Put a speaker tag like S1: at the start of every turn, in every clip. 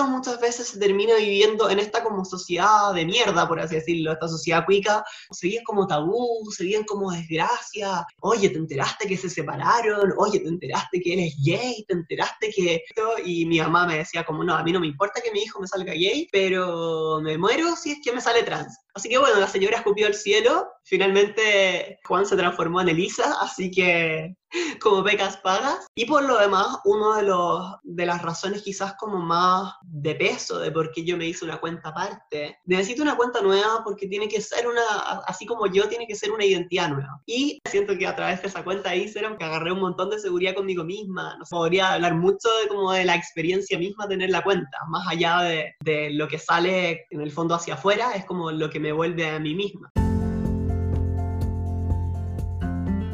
S1: esto muchas veces se termina viviendo en esta como sociedad de mierda, por así decirlo, esta sociedad cuica, se viven como tabú, se viven como desgracia, oye, te enteraste que se separaron, oye, te enteraste que eres gay, te enteraste que esto, y mi mamá me decía como, no, a mí no me importa que mi hijo me salga gay, pero me muero si es que me sale trans. Así que bueno, la señora escupió al cielo, finalmente Juan se transformó en Elisa, así que como becas pagas. Y por lo demás, uno de, los, de las razones quizás como más de peso de por qué yo me hice una cuenta aparte, necesito una cuenta nueva porque tiene que ser una, así como yo, tiene que ser una identidad nueva. Y siento que a través de esa cuenta Instagram que agarré un montón de seguridad conmigo misma, no podría hablar mucho de como de la experiencia misma tener la cuenta, más allá de, de lo que sale en el fondo hacia afuera, es como lo que me vuelve a mí misma.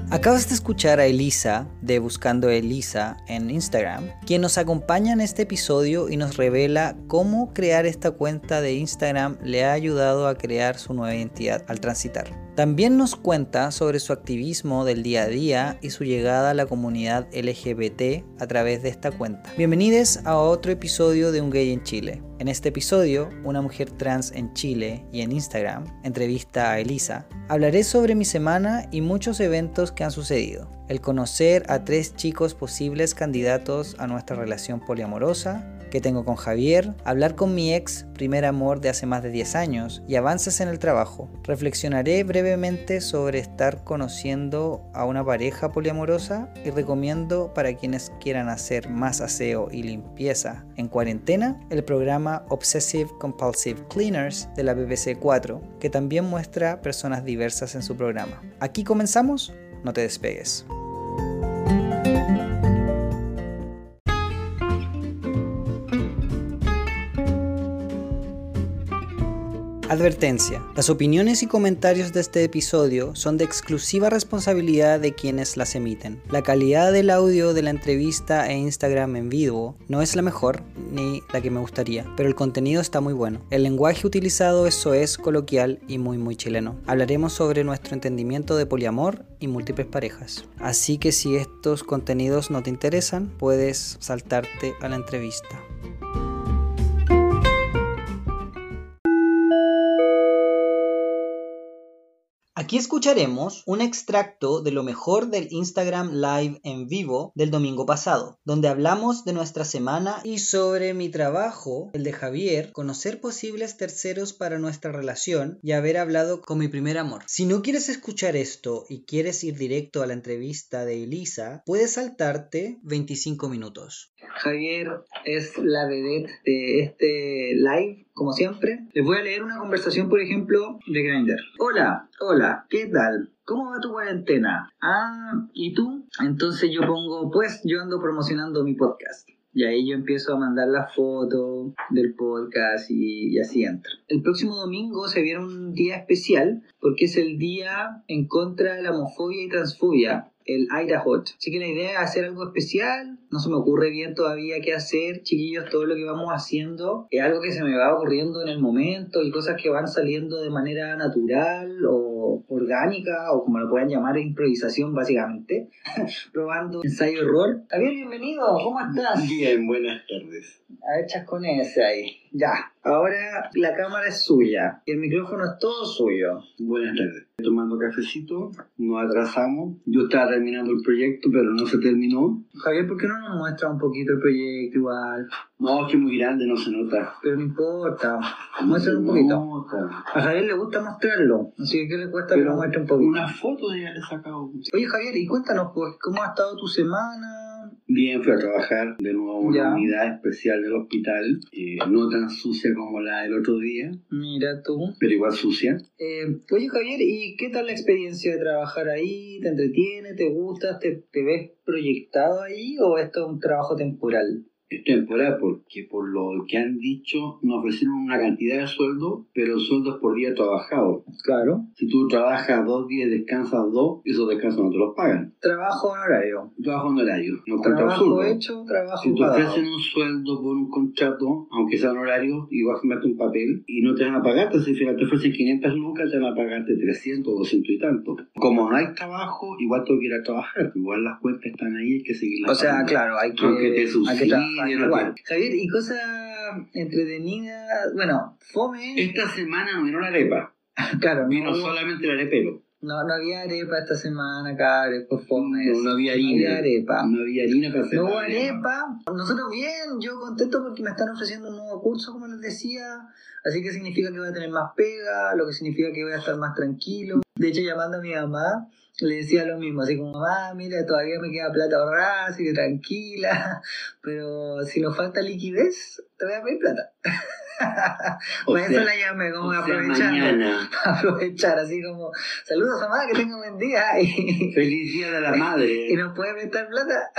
S2: Acabas de escuchar a Elisa de Buscando Elisa en Instagram, quien nos acompaña en este episodio y nos revela cómo crear esta cuenta de Instagram le ha ayudado a crear su nueva identidad al transitar. También nos cuenta sobre su activismo del día a día y su llegada a la comunidad LGBT a través de esta cuenta. Bienvenidos a otro episodio de Un Gay en Chile. En este episodio, una mujer trans en Chile y en Instagram, entrevista a Elisa, hablaré sobre mi semana y muchos eventos que han sucedido. El conocer a tres chicos posibles candidatos a nuestra relación poliamorosa, que tengo con Javier, hablar con mi ex primer amor de hace más de 10 años y avances en el trabajo. Reflexionaré brevemente sobre estar conociendo a una pareja poliamorosa y recomiendo para quienes quieran hacer más aseo y limpieza en cuarentena el programa Obsessive Compulsive Cleaners de la BBC 4, que también muestra personas diversas en su programa. Aquí comenzamos, no te despegues. Advertencia. Las opiniones y comentarios de este episodio son de exclusiva responsabilidad de quienes las emiten. La calidad del audio de la entrevista e Instagram en vivo no es la mejor ni la que me gustaría, pero el contenido está muy bueno. El lenguaje utilizado es es coloquial y muy muy chileno. Hablaremos sobre nuestro entendimiento de poliamor y múltiples parejas. Así que si estos contenidos no te interesan, puedes saltarte a la entrevista. Aquí escucharemos un extracto de lo mejor del Instagram Live en vivo del domingo pasado, donde hablamos de nuestra semana y sobre mi trabajo, el de Javier, conocer posibles terceros para nuestra relación y haber hablado con mi primer amor. Si no quieres escuchar esto y quieres ir directo a la entrevista de Elisa, puedes saltarte 25 minutos. Javier es la vedette de este live como siempre, les voy a leer una conversación, por ejemplo, de Grindr. Hola, hola, ¿qué tal? ¿Cómo va tu cuarentena? Ah, ¿y tú? Entonces yo pongo, pues yo ando promocionando mi podcast. Y ahí yo empiezo a mandar las fotos del podcast y, y, así entra. El próximo domingo se viene un día especial porque es el día en contra de la homofobia y transfobia el Hot. Así que la idea es hacer algo especial. No se me ocurre bien todavía qué hacer, chiquillos. Todo lo que vamos haciendo es algo que se me va ocurriendo en el momento y cosas que van saliendo de manera natural o orgánica o como lo puedan llamar, improvisación básicamente. Probando ensayo-error. Javier, bienvenido. ¿Cómo estás?
S3: Bien, buenas tardes.
S2: A ver, con ese ahí. Ya. Ahora la cámara es suya y el micrófono es todo suyo.
S3: Buenas tardes tomando cafecito, nos atrasamos. Yo estaba terminando el proyecto, pero no se terminó.
S2: Javier, ¿por qué no nos muestra un poquito el proyecto igual?
S3: No, es que es muy grande, no se nota.
S2: Pero no importa, muestra un poquito. A Javier le gusta mostrarlo, así que ¿qué le cuesta que lo muestre un poquito?
S3: Una foto le he sacado.
S2: Oye Javier, y cuéntanos, pues, ¿cómo ha estado tu semana?
S3: Bien, fui a trabajar de nuevo en una unidad especial del hospital, eh, no tan sucia como la del otro día.
S2: Mira tú.
S3: Pero igual sucia.
S2: Eh, oye Javier, ¿y qué tal la experiencia de trabajar ahí? ¿Te entretiene? ¿Te gusta? ¿Te, te ves proyectado ahí o esto es un trabajo temporal?
S3: Es temporal porque por lo que han dicho nos ofrecieron una cantidad de sueldo, pero sueldos por día trabajado.
S2: Claro.
S3: Si tú trabajas dos días, descansas dos, esos descansos no te los pagan.
S2: Trabajo honorario.
S3: Trabajo honorario.
S2: No trabajo hecho, trabajo
S3: Si te ofrecen un sueldo por un contrato, aunque sea honorario, igual firmarte un papel y no te van a pagar, si te ofrecen 500 lucas, te van a pagarte 300 o 200 y tanto. Como no hay trabajo, igual tengo que ir a trabajar. Igual las cuentas están ahí, hay que seguirlas.
S2: O sea, claro, hay que,
S3: Aunque te
S2: Javier, y cosas entretenida, bueno, fome.
S3: Esta semana no vino la arepa.
S2: claro,
S3: Vino
S2: no,
S3: solamente el arepero.
S2: no, no había arepa esta semana, cabrón, por fome.
S3: No, no había harina.
S2: No había arepa.
S3: No había harina para hacer
S2: No hubo arepa. Nosotros bien, yo contento porque me están ofreciendo un nuevo curso, como les decía. Así que significa que voy a tener más pega, lo que significa que voy a estar más tranquilo. De hecho, llamando a mi mamá, le decía lo mismo, así como, mamá, mira, todavía me queda plata ahorrada, así que tranquila. Pero si nos falta liquidez, te voy a pedir plata. Por eso la llamé, como aprovechando.
S3: mañana.
S2: Aprovechar, así como, saludos mamá, que tenga un buen día. Y,
S3: Feliz día de la
S2: y
S3: madre.
S2: nos puede prestar plata.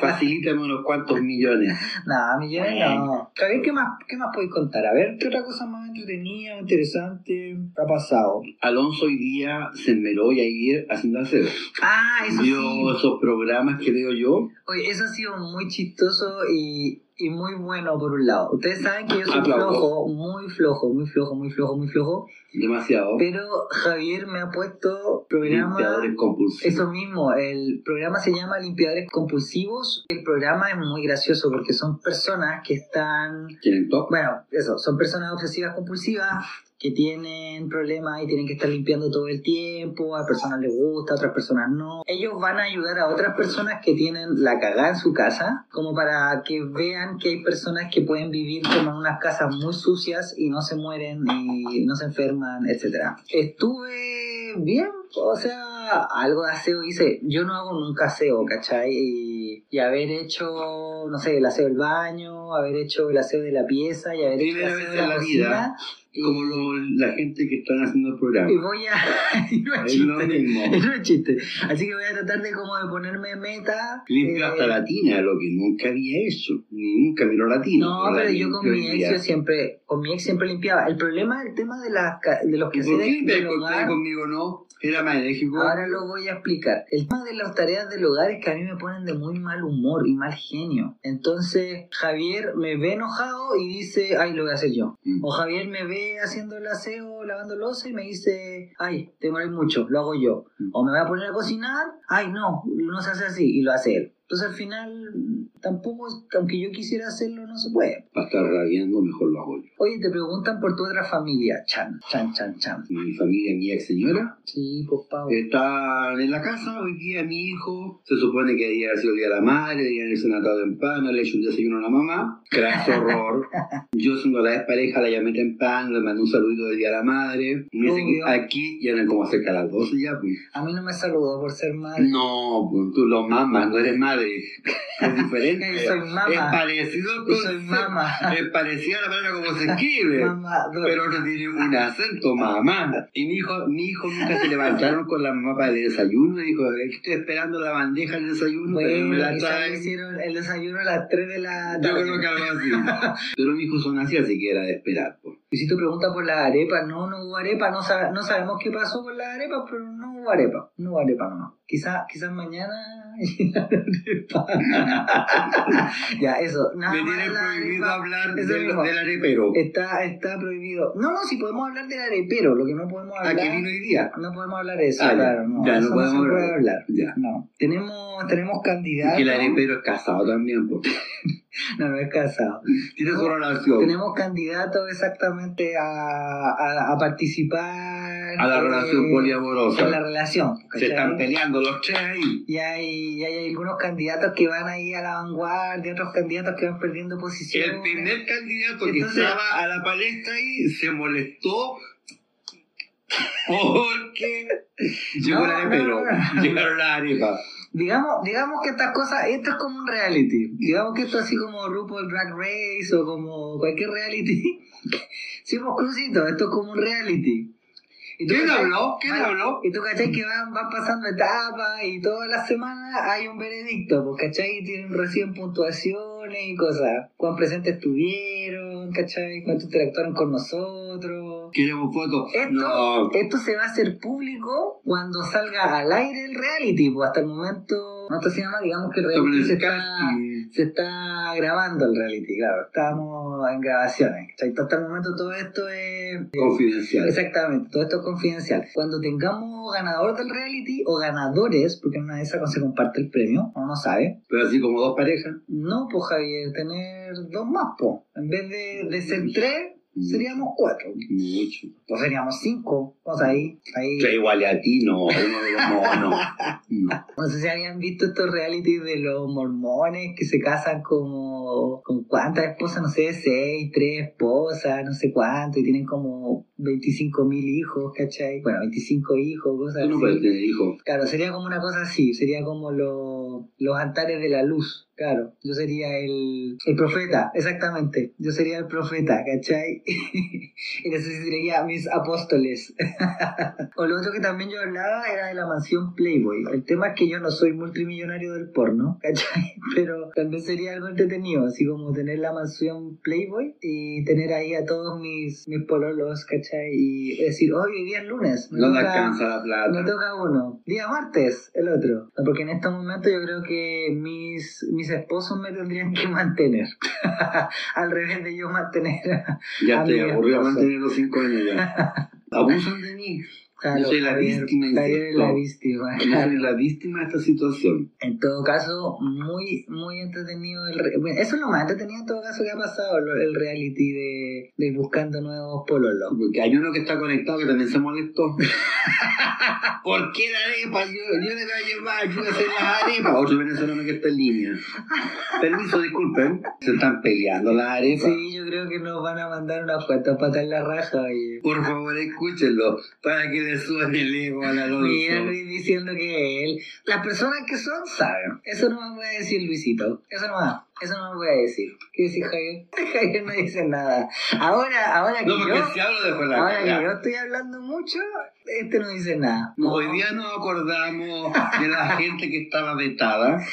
S3: Facilítame unos cuantos millones.
S2: No, millones no. Javier, ¿qué más, ¿qué más podéis contar? A ver, ¿qué otra cosa más entretenida, interesante ha pasado?
S3: Alonso hoy día se enmeró y ayer haciendo aseo.
S2: Ah, eso
S3: Vio
S2: sí.
S3: esos programas que veo yo.
S2: Oye, eso ha sido muy chistoso y, y muy bueno por un lado. Ustedes saben que yo soy
S3: Aplaudo.
S2: flojo, muy flojo, muy flojo, muy flojo, muy flojo.
S3: Demasiado.
S2: Pero Javier me ha puesto programa...
S3: Limpiadores compulsivos.
S2: Eso mismo, el programa se llama Limpiadores Compulsivos. El programa es muy gracioso porque son personas que están
S3: ¿Tienen top?
S2: Bueno, eso, son personas obsesivas compulsivas que tienen problemas y tienen que estar limpiando todo el tiempo, a personas les gusta, a otras personas no. Ellos van a ayudar a otras personas que tienen la cagada en su casa, como para que vean que hay personas que pueden vivir como en unas casas muy sucias y no se mueren y no se enferman, etcétera. Estuve bien, o sea, algo de aseo hice. Yo no hago nunca aseo, ¿cachai? Y, y haber hecho, no sé, el aseo del baño, haber hecho el aseo de la pieza y haber
S3: Primera
S2: hecho el
S3: vez
S2: aseo de la
S3: la
S2: cocina.
S3: vida.
S2: Y,
S3: Como lo- la gente que están haciendo el programa.
S2: y voy a... y no es
S3: Es lo mismo.
S2: No es chiste. Así que voy a tratar de como de ponerme meta.
S3: Limpio
S2: eh,
S3: hasta la tina, lo que nunca había hecho. Nunca miró la tina.
S2: No,
S3: la
S2: pero yo con mi ex yo siempre, con mi ex siempre limpiaba. El problema del tema de, las de los
S3: ¿Y
S2: que
S3: por qué limpias conmigo no? Era
S2: ahora lo voy a explicar. El tema de las tareas del hogar es que a mí me ponen de muy mal humor y mal genio. Entonces Javier me ve enojado y dice, ay, lo voy a hacer yo.
S3: Mm.
S2: O Javier me ve haciendo el aseo, lavando losa y me dice, ay, te demoras mucho, lo hago yo.
S3: Mm.
S2: O me voy a poner a cocinar, ay, no, no se hace así y lo hace él. Entonces al final, tampoco, aunque yo quisiera hacerlo, no se puede.
S3: Para estar rabiando, mejor lo hago yo.
S2: Oye, te preguntan por tu otra familia, Chan, Chan, Chan, Chan.
S3: Mi familia, mi ex señora,
S2: Sí, pues Pau.
S3: están en la casa. Hoy día mi hijo se supone que día sido el día de la madre, día en el senatado en pan, le he hecho un desayuno a la mamá. Craso horror. Yo siendo la ex pareja la llamé temprano, le mandé un saludito del día de la madre. Me dice que aquí ya eran como cerca de las 12 ya, pues.
S2: A mí no me saludó por ser madre.
S3: No, pues tú lo mamas, no eres madre. Es diferente. Es parecido
S2: soy mamá.
S3: Es parecido a la manera como se escribe.
S2: Mamá,
S3: Pero no tiene un acento, mamá. Y mi hijo, mi hijo nunca se levantaron con la mamá para el desayuno. Y dijo, estoy esperando la bandeja del desayuno, pero me
S2: bueno,
S3: la traen.
S2: hicieron el desayuno a las 3 de la
S3: Yo creo que algo así. Pero mis hijos son así, así que era de esperar. pues.
S2: Y si te pregunta por la arepa, no, no hubo arepa, no, sabe- no sabemos qué pasó con la arepa, pero no hubo arepa, no hubo arepa nomás. Quizás quizás mañana arepa. ya, eso, nada
S3: Me tienen prohibido
S2: arepa.
S3: hablar del, arepero.
S2: Está, está prohibido. No, no, si podemos hablar del arepero, lo que no podemos
S3: ¿A
S2: hablar.
S3: qué vino hoy día?
S2: No podemos hablar de eso,
S3: Ah,
S2: claro, no.
S3: Ya, no podemos
S2: se puede
S3: hablar.
S2: hablar.
S3: Ya.
S2: No. Tenemos, tenemos candidatos.
S3: que el arepero es casado también. pues.
S2: No, no es casado.
S3: Tiene su relación.
S2: Tenemos candidatos exactamente a, a, a participar
S3: A la
S2: eh,
S3: relación poliamorosa.
S2: En la relación.
S3: Se están peleando los tres ahí.
S2: Y hay, y hay algunos candidatos que van ahí a la vanguardia, otros candidatos que van perdiendo posición.
S3: El primer candidato que estaba a la palestra ahí se molestó porque llegó
S2: No, no.
S3: Llegaron las arepas.
S2: Digamos, digamos que estas cosas, esto es como un reality. Digamos que esto es así como RuPaul Drag Race o como cualquier reality. sí, pues crucito, esto es como un reality. Y tú
S3: ¿Quién habló? ¿Quién
S2: van-
S3: habló?
S2: Y tú cachai que van, van pasando etapas y todas las semanas hay un veredicto, pues cachai, Y tienen recién puntuaciones y cosas. Cuán presentes estuvieron, cachai, cuánto interactuaron con nosotros.
S3: Queremos fotos.
S2: Esto,
S3: No.
S2: esto se va a hacer público cuando salga al aire el reality, pues hasta el momento, no se llama, digamos que el reality se está, se está grabando el reality, claro. Estamos en grabaciones. Hasta el momento todo esto es...
S3: Confidencial.
S2: Exactamente, todo esto es confidencial. Cuando tengamos ganador del reality o ganadores, porque en una de esas se comparte el premio, uno no sabe.
S3: Pero así como dos parejas.
S2: No, pues Javier, tener dos más, pues. En vez de, de ser tres, seríamos cuatro.
S3: Mucho.
S2: Pues seríamos cinco. O sea, ahí. ahí.
S3: Que igual a ti, no. No, no, no.
S2: No sé si habían visto estos realities de los mormones que se casan como. con cuántas esposas, no sé, seis, tres esposas, no sé cuánto, y tienen como 25 mil hijos, ¿cachai? Bueno, 25 hijos, cosas
S3: Tú no
S2: así.
S3: puedes tener hijos.
S2: Claro, sería como una cosa así, sería como lo- los altares de la luz, claro. Yo sería el, el profeta, exactamente. Yo sería el profeta, ¿cachai? y necesitaría mis apóstoles. o lo otro que también yo hablaba era de la mansión Playboy. El tema es que yo no soy multimillonario del porno, ¿cachai? Pero también sería algo entretenido, así como tener la mansión Playboy y tener ahí a todos mis, mis pololos, ¿cachai? Y decir, hoy hoy día es lunes. me
S3: No
S2: toca-
S3: alcanza la
S2: me
S3: plata.
S2: toca uno. Día martes, el otro. Porque en este momento yo creo que mis, mis esposos me tendrían que mantener. Al revés de yo mantener a,
S3: Ya
S2: a
S3: te aburrió mantener los cinco años ya. Abusan de mí.
S2: Claro,
S3: Yo soy la víctima,
S2: Javier es
S3: insisto.
S2: la víctima.
S3: Yo soy la víctima de esta situación.
S2: En todo caso, muy, muy entretenido. El re- bueno, eso es lo más entretenido en todo caso que ha pasado, el reality de, de buscando nuevos pololos.
S3: Porque hay uno que está conectado que también se molestó. ¿Por qué la arepa? Yo, yo le voy a llevar, yo voy a hacer las arepas. Otro venezolano que está en línea. Permiso, disculpen. Se están peleando las arepas.
S2: Sí, yo creo que nos van a mandar una cuenta para en la raja. Oye.
S3: Por favor, escúchenlo. Para que le Alonso.
S2: Mira Luis diciendo que él. Las personas que son saben. Eso no me puede decir Luisito. Eso no va. Eso no me puede decir. ¿Qué dice Javier? Javier no dice nada. Ahora, ahora que
S3: No, porque
S2: yo.
S3: si hablo dejo la
S2: Ahora que yo estoy hablando mucho, este no dice nada.
S3: Hoy día nos acordamos de la gente que estaba vetada.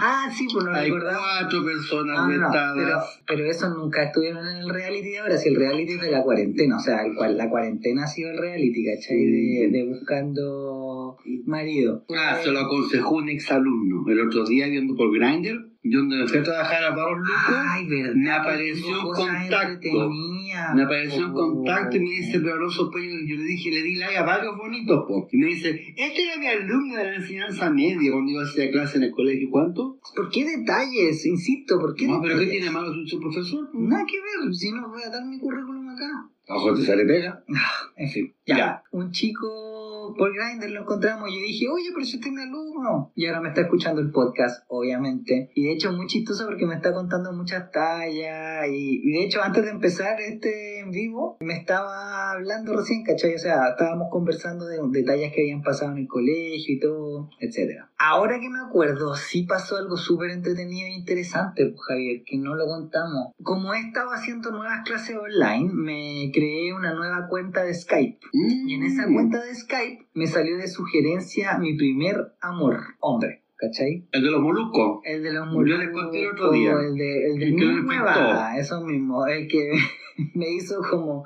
S2: Ah, sí, pues no
S3: Hay cuatro personas
S2: Ah, no,
S3: vetadas.
S2: pero, pero eso nunca estuvieron en el reality de ahora, si el reality es de la cuarentena, o sea, el cual, la cuarentena ha sido el reality, ¿cachai? De, de buscando marido.
S3: Ah, se lo aconsejó un exalumno. El otro día viendo por Grindr, yo donde me fui a trabajar a Pablo Luco, me apareció un contacto.
S2: entretenidas.
S3: me apareció un
S2: Oh.
S3: contacto y me dice, pero Alonso, pues, yo le dije, le di like a varios bonitos, po. Y me dice, este era mi alumno de la enseñanza media cuando iba a hacer clase en el colegio. ¿Cuánto?
S2: ¿Por qué detalles? Insisto, ¿por qué
S3: No, pero ¿qué tiene malo su profesor?
S2: Nada que ver, si no voy a dar mi currículum acá.
S3: Ojo, te sale pega.
S2: En fin,
S3: Ya.
S2: ya. Un chico por Grindr lo encontramos y yo dije, oye, pero es mi alumno. Y ahora me está escuchando el podcast, obviamente. Y de hecho, muy chistoso porque me está contando muchas tallas. Y, y de hecho, antes de empezar este en vivo, me estaba hablando recién, ¿cachai? O sea, estábamos conversando de detalles que habían pasado en el colegio y todo, etcétera. Ahora que me acuerdo, sí pasó algo súper entretenido e interesante, pues, Javier, que no lo contamos. Como he estado haciendo nuevas clases online, me creé una nueva cuenta de Skype. Y en esa
S3: Mm.
S2: cuenta de Skype me salió de sugerencia mi primer amor, hombre, ¿cachai?
S3: El de los moluscos.
S2: El de los
S3: Yo les conté el otro
S2: moluscos,
S3: día.
S2: El, de, el
S3: El que
S2: mismo
S3: infectó.
S2: Evada, eso mismo, el que me hizo como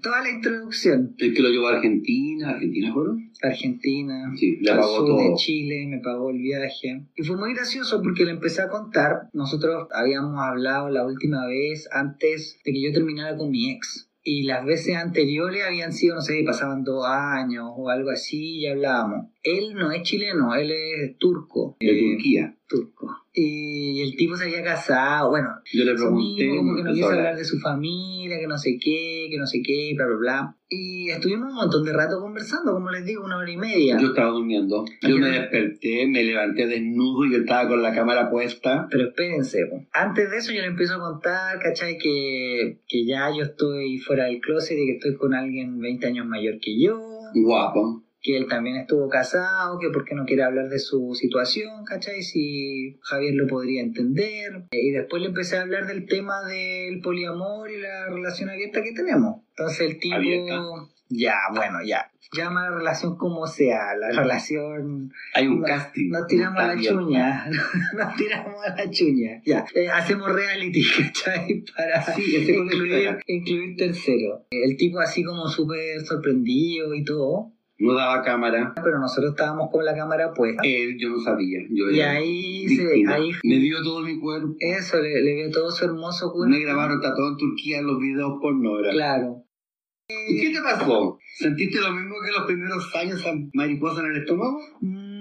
S2: toda la introducción.
S3: El que lo llevó a Argentina. ¿Argentina fueron?
S2: Argentina,
S3: Sí, le pagó
S2: sur de
S3: todo.
S2: Chile, me pagó el viaje. Y fue muy gracioso porque le empecé a contar. Nosotros habíamos hablado la última vez antes de que yo terminara con mi ex. Y las veces anteriores habían sido, no sé, pasaban dos años o algo así y hablábamos. Él no es chileno, él es turco.
S3: De
S2: eh,
S3: Turquía.
S2: Turco. Y el tipo se había casado, bueno,
S3: Yo le pregunté.
S2: mismo, como que no quiso hablar de su familia, que no sé qué, que no sé qué, bla, bla, bla. Y estuvimos un montón de rato conversando, como les digo, una hora y media.
S3: Yo estaba durmiendo. Yo me desperté, me levanté desnudo y yo estaba con la cámara puesta.
S2: Pero espérense, po. antes de eso yo le empiezo a contar, ¿cachai? Que, que ya yo estoy fuera del closet y que estoy con alguien 20 años mayor que yo,
S3: Guapo.
S2: Que él también estuvo casado, que por qué no quiere hablar de su situación, ¿cachai? Si Javier lo podría entender. Eh, Y después le empecé a hablar del tema del poliamor y la relación abierta que tenemos. Entonces el tipo...
S3: ¿Abierta?
S2: Ya, bueno, ya. Llama la relación como sea, la relación
S3: Hay un
S2: No,
S3: casting.
S2: nos tiramos a la chuña. Nos tiramos a la chuña. Ya. Eh, hacemos reality, ¿cachai? Para
S3: Sí,
S2: incluir, incluir tercero. El tipo así como súper sorprendido y todo.
S3: No daba cámara.
S2: Pero nosotros estábamos con la cámara puesta.
S3: Él, yo no sabía. Yo
S2: Y ahí, se, ahí
S3: Me dio todo mi cuerpo.
S2: eso, le, le vio todo su hermoso cuerpo.
S3: Me grabaron, está todo en Turquía los videos porno. era.
S2: Claro.
S3: ¿Y qué te pasó? ¿Sentiste lo mismo que los primeros años mariposa en el estómago?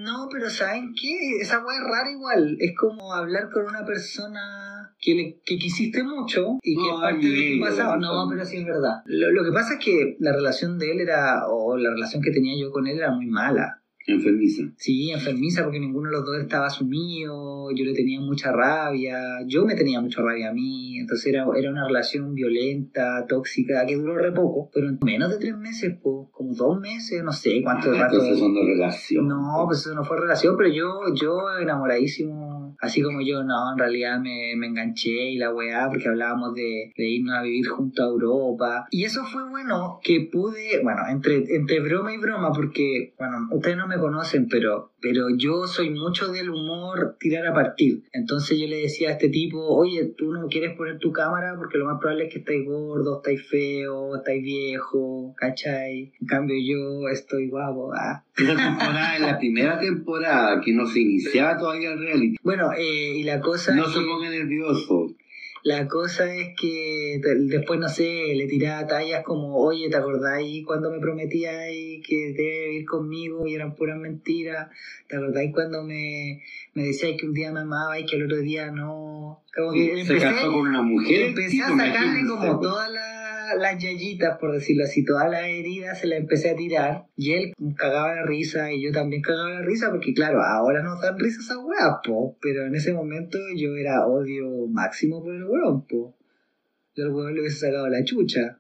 S2: No, pero ¿saben qué? Esa weá es rara igual. Es como hablar con una persona que, le, que quisiste mucho y que
S3: No,
S2: es parte
S3: ay,
S2: de tu pasado. No, pero sí es verdad. Lo, lo que pasa es que la relación de él era, o la relación que tenía yo con él era muy mala.
S3: Enfermiza.
S2: Sí, enfermiza porque ninguno de los dos estaba sumido, yo le tenía mucha rabia, yo me tenía mucha rabia a mí, entonces era, era una relación violenta, tóxica, que duró re poco, pero en menos de tres meses, pues, como dos meses, no sé cuánto
S3: Ah,
S2: rato.
S3: entonces son de relación.
S2: No, pues eso no fue relación, pero yo, yo enamoradísimo, así como yo, no, en realidad me, me enganché y la weá, porque hablábamos de, de irnos a vivir junto a Europa. Y eso fue bueno, que pude, bueno, entre, entre broma y broma, porque, bueno, ustedes no me conocen, pero, pero yo soy mucho del humor tirar a partir. Entonces yo le decía a este tipo, oye, tú no quieres poner tu cámara porque lo más probable es que estáis gordo, estáis feo, estáis viejo, ¿cachai? En cambio yo estoy guapo, ah.
S3: Esa temporada, en la primera temporada, que no se iniciaba todavía el reality.
S2: Bueno, eh, y la cosa,
S3: No se ponga nervioso.
S2: La cosa es que después, no sé, le tiraba tallas como, oye, ¿te acordáis cuando me prometíais que debe ir conmigo y eran puras mentiras? ¿Te acordáis cuando me, me decíais que un día me amabais y que el otro día no? Como que
S3: Se casó con una mujer.
S2: empecé a sacarle como todas la- las yayitas, por decirlo así, todas las heridas se las empecé a tirar y él cagaba la risa y yo también cagaba la risa porque claro, ahora nos dan risa esas weas, po, pero en ese momento yo era odio máximo por el weón, po. Yo al weón le hubiese sacado la chucha.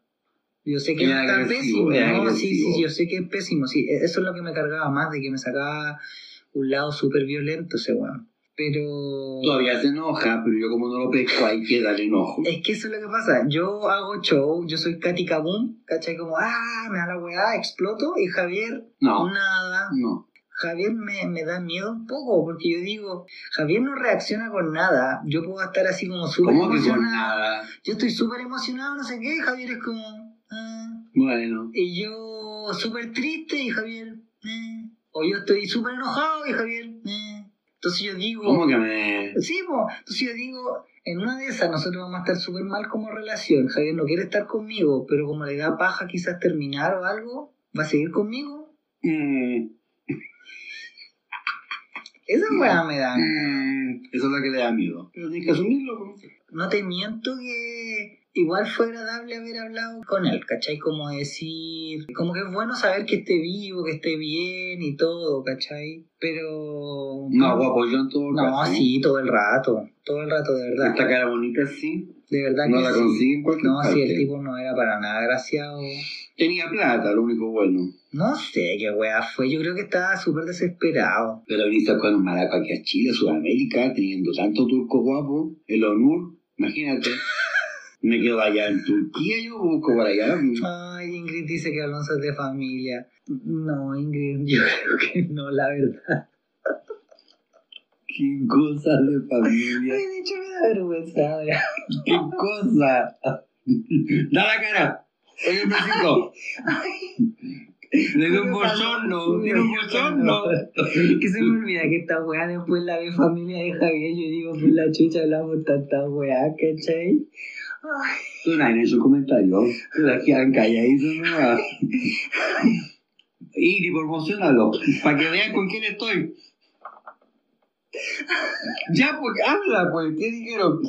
S2: Yo sé que
S3: Era
S2: está
S3: agresivo,
S2: pésimo,
S3: era
S2: no, sí, sí, yo sé que es pésimo, sí, e-, eso es lo que me cargaba más, de que me sacaba un lado súper violento ese weón. Pero...
S3: Todavía se enoja, pero yo como no lo pesco, ahí queda el enojo.
S2: Es que eso es lo que pasa. Yo hago show, yo soy Katy Kabum, ¿cachai? Como, ah, me da la weá, exploto. Y Javier,
S3: No,
S2: nada.
S3: no.
S2: Javier me, me da miedo un poco, porque yo digo, Javier no reacciona con nada. Yo puedo estar así como súper
S3: ¿Cómo que con
S2: emocionado.
S3: nada?
S2: Yo estoy súper emocionado, no sé qué. Javier es como, ah.
S3: Bueno.
S2: Y yo súper triste, y Javier, eh. O yo estoy súper enojado, y Javier, eh. Entonces yo digo.
S3: ¿Cómo que me.?
S2: Sí, po. entonces yo digo, en una de esas nosotros vamos a estar súper mal como relación. Javier no quiere estar conmigo, pero como le da paja quizás terminar o algo, ¿va a seguir conmigo?
S3: Mm,
S2: Esa weá me da.
S3: mm, eso es lo que le da miedo. Pero tienes que asumirlo. pues.
S2: No te miento que igual fue agradable haber hablado con él, ¿cachai? Como decir, como que es bueno saber que esté vivo, que esté bien y todo, ¿cachai? Pero...
S3: No, guapo, yo en todo
S2: No,
S3: caso.
S2: sí, todo el rato, todo el rato, de verdad.
S3: Esta cara bonita sí,
S2: De verdad
S3: no
S2: que
S3: la
S2: sí.
S3: consigue en cualquier
S2: No,
S3: parte.
S2: sí, el tipo no era para nada agraciado.
S3: Tenía plata, lo único bueno.
S2: No sé qué weá fue, yo creo que estaba súper desesperado.
S3: Pero viniste con un maraco aquí a Chile, Sudamérica, teniendo tanto turco guapo, el ONUR, imagínate. Me quedo allá en Turquía, yo busco por allá.
S2: Ay, Ingrid dice que Alonso es de familia. No, Ingrid, yo creo que no, la verdad.
S3: Qué cosa de familia.
S2: Ay, de hecho me da vergüenza. ahora.
S3: Qué cosa. Da la cara. Oye, un besito. Le doy un bochorno, tiene un bochorno.
S2: Que se me olvida que esta weá después la ve familia de Javier. Yo digo, por la chucha hablamos tanta weá, ¿cachai?
S3: En su comentario. La quedan calladitos nomás. Y promocionalo, para que vean con quién estoy. Ya, pues, habla, pues, ¿qué dijeron?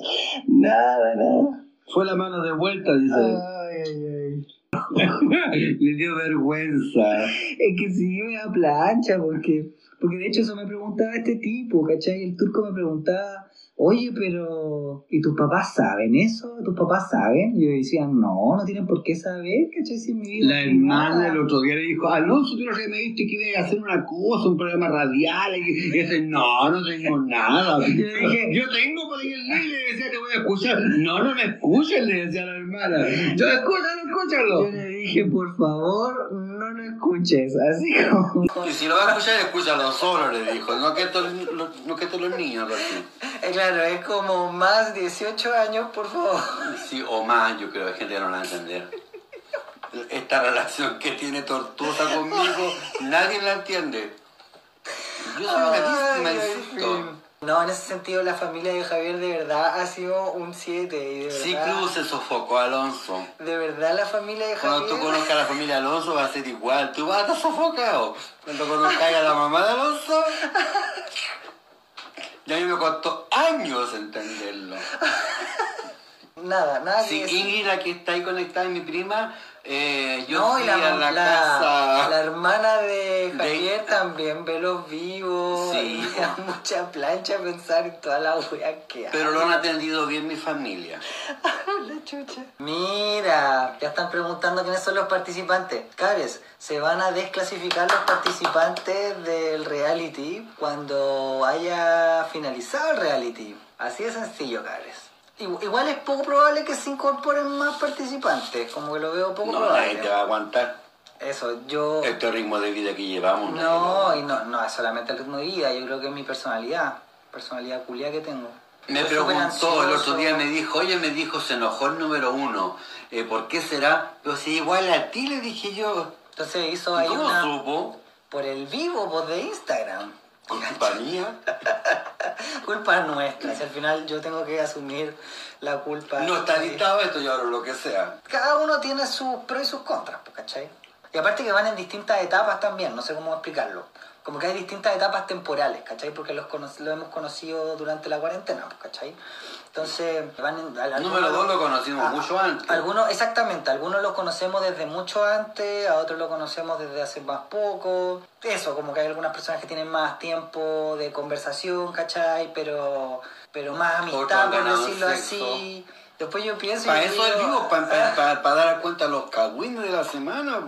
S2: nada, nada.
S3: Fue la mano de vuelta, dice.
S2: Ay, ay, ay.
S3: Le dio vergüenza.
S2: Es que sí me da plancha, porque, porque de hecho eso me preguntaba este tipo, ¿cachai? El turco me preguntaba, oye, pero, ¿y tus papás saben eso? ¿Tus papás saben? Y yo decía, no, no tienen por qué saber, ¿cachai? Si mi vida
S3: La hermana
S2: privada".
S3: el otro día le dijo, Alonso, tú no sé, me dijiste que ibas a hacer una cosa, un programa radial. Y dice, no, no tengo nada.
S2: Yo le dije,
S3: Yo tengo el link, le decía, te voy a escuchar. No, no me escuches, le decía la hermana. Yo, escúchalo, escúchalo.
S2: yo le dije, por favor, no lo escuches, así como...
S3: Y si lo va a escuchar, escúchalo solo, le dijo. No que estos, no que estos los niños, así.
S2: Claro, es como más 18 años, por favor.
S3: Sí, o más, yo creo, hay gente que no la va a entender. esta relación que tiene Tortuosa conmigo, nadie la entiende. Yo soy una víctima, insisto.
S2: No, en ese sentido la familia de Javier de verdad ha sido un 7 y de
S3: Sí, se sofocó Alonso.
S2: de verdad la familia de
S3: Cuando tú
S2: Javier
S3: conozcas a la familia Alonso va a ser igual. Tú vas a estar sofocado. Cuando conozcas a la mamá de Alonso... Y a mí me costó años entenderlo.
S2: nada, nada
S3: Sí,
S2: decir.
S3: Ingrid, la que está ahí conectada, es mi prima. Eh, yo
S2: no,
S3: fui
S2: la,
S3: a la,
S2: la-
S3: casa...
S2: la hermana de
S3: de-
S2: Javier también ve los vivos.
S3: Sí.
S2: Y mucha plancha pensar en toda la wea que hay.
S3: Pero lo han atendido bien mi familia.
S2: La chucha. Mira, ya están preguntando quiénes son los participantes. Cabres, se van a desclasificar los participantes del reality cuando haya finalizado el reality. Así de sencillo, cabres. Igu- Igual es poco probable que se incorporen más participantes, como que lo veo poco
S3: No, nadie
S2: probable.
S3: te va a aguantar
S2: Eso, yo...
S3: este ritmo de vida que llevamos. nadie
S2: No,
S3: aguanta.
S2: y no, no es solamente el ritmo de vida, yo creo que es mi personalidad, personalidad culia que tengo.
S3: Me
S2: Soy
S3: preguntó, el otro día me dijo, oye, me dijo, se enojó el número uno. Eh, ¿Por qué será? Pero si igual a ti le dije yo.
S2: Entonces hizo
S3: ¿Y
S2: ahí
S3: ¿Cómo
S2: una...
S3: supo?
S2: Por el vivo, pues de Instagram.
S3: Culpa mía.
S2: Culpa nuestra, si al final yo tengo que asumir la culpa.
S3: No está editado esto, yo lo que sea.
S2: Cada uno tiene sus pros y sus contras, pues, ¿cachai? Y aparte que van en distintas etapas también, no sé cómo explicarlo. Como que hay distintas etapas temporales, ¿cachai? Porque los cono- lo hemos conocido durante la cuarentena, pues, ¿cachai? Entonces, van
S3: Número dos lo conocimos mucho antes.
S2: Algunos, exactamente, algunos lo conocemos desde mucho antes, a otros lo conocemos desde hace más poco. Eso, como que hay algunas personas que tienen más tiempo de conversación, ¿cachai? Pero, pero más amistad, por decirlo
S3: sexo.
S2: así. Después yo pienso... y
S3: Para eso
S2: digo,
S3: vivo, para,
S2: ah,
S3: dar cuenta los cagüines de la semana.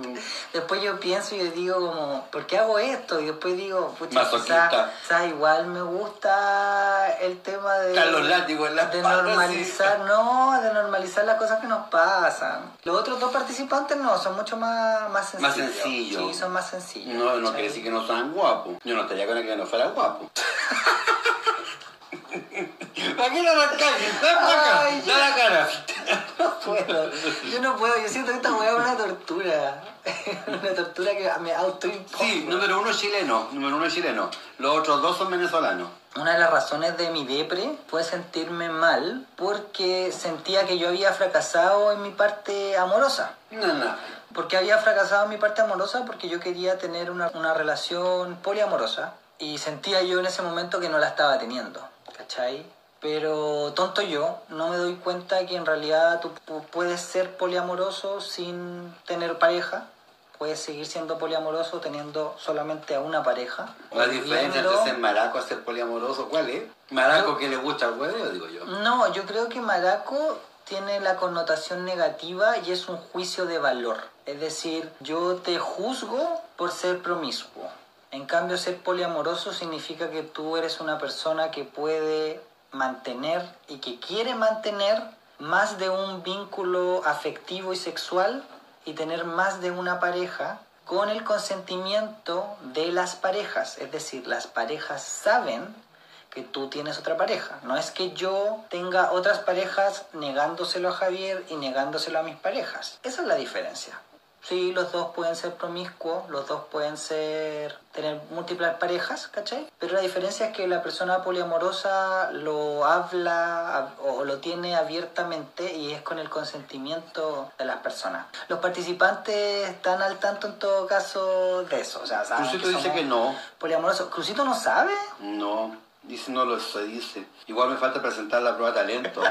S2: Después yo pienso y yo digo como, ¿por qué hago esto? Y después digo, pucha, quizá, quizá igual me gusta el tema de...
S3: Están los látigos en la
S2: de normalizar, no, de normalizar las cosas que nos pasan. Los otros dos participantes no, son mucho más, más sencillos.
S3: Más sencillos.
S2: Sí, son más sencillos.
S3: No, no quiere decir que no sean guapos. Yo no estaría con el que no fuera guapo. ¿Para qué lo arrancáis? Da para acá, da la cara.
S2: No puedo, yo no puedo, yo siento que esta weá es una tortura. una tortura que me autoimpongo.
S3: Sí, número uno chileno, número uno chileno. Los otros dos son venezolanos.
S2: Una de las razones de mi depre fue sentirme mal porque sentía que yo había fracasado en mi parte amorosa.
S3: No, no.
S2: Porque había fracasado en mi parte amorosa porque yo quería tener una, una relación poliamorosa y sentía yo en ese momento que no la estaba teniendo, ¿cachai? Pero tonto yo, no me doy cuenta que en realidad tú pu- puedes ser poliamoroso sin tener pareja, puedes seguir siendo poliamoroso teniendo solamente a una pareja.
S3: La diferencia entre ser maraco y ser poliamoroso, ¿cuál es? Maraco que le gusta el hueveo, digo yo.
S2: No, yo creo que maraco tiene la connotación negativa y es un juicio de valor. Es decir, yo te juzgo por ser promiscuo. En cambio, ser poliamoroso significa que tú eres una persona que puede mantener y que quiere mantener más de un vínculo afectivo y sexual y tener más de una pareja con el consentimiento de las parejas. Es decir, las parejas saben que tú tienes otra pareja. No es que yo tenga otras parejas negándoselo a Javier y negándoselo a mis parejas. Esa es la diferencia. Sí, los dos pueden ser promiscuos, los dos pueden ser tener múltiples parejas, ¿cachai? Pero la diferencia es que la persona poliamorosa lo habla ab- o lo tiene abiertamente y es con el consentimiento de las personas. Los participantes están al tanto en todo caso de eso, o sea, saben
S3: Crucito
S2: que
S3: dice que no.
S2: poliamorosos. Crucito no sabe.
S3: No, dice no lo se dice. Igual me falta presentar la prueba de talento.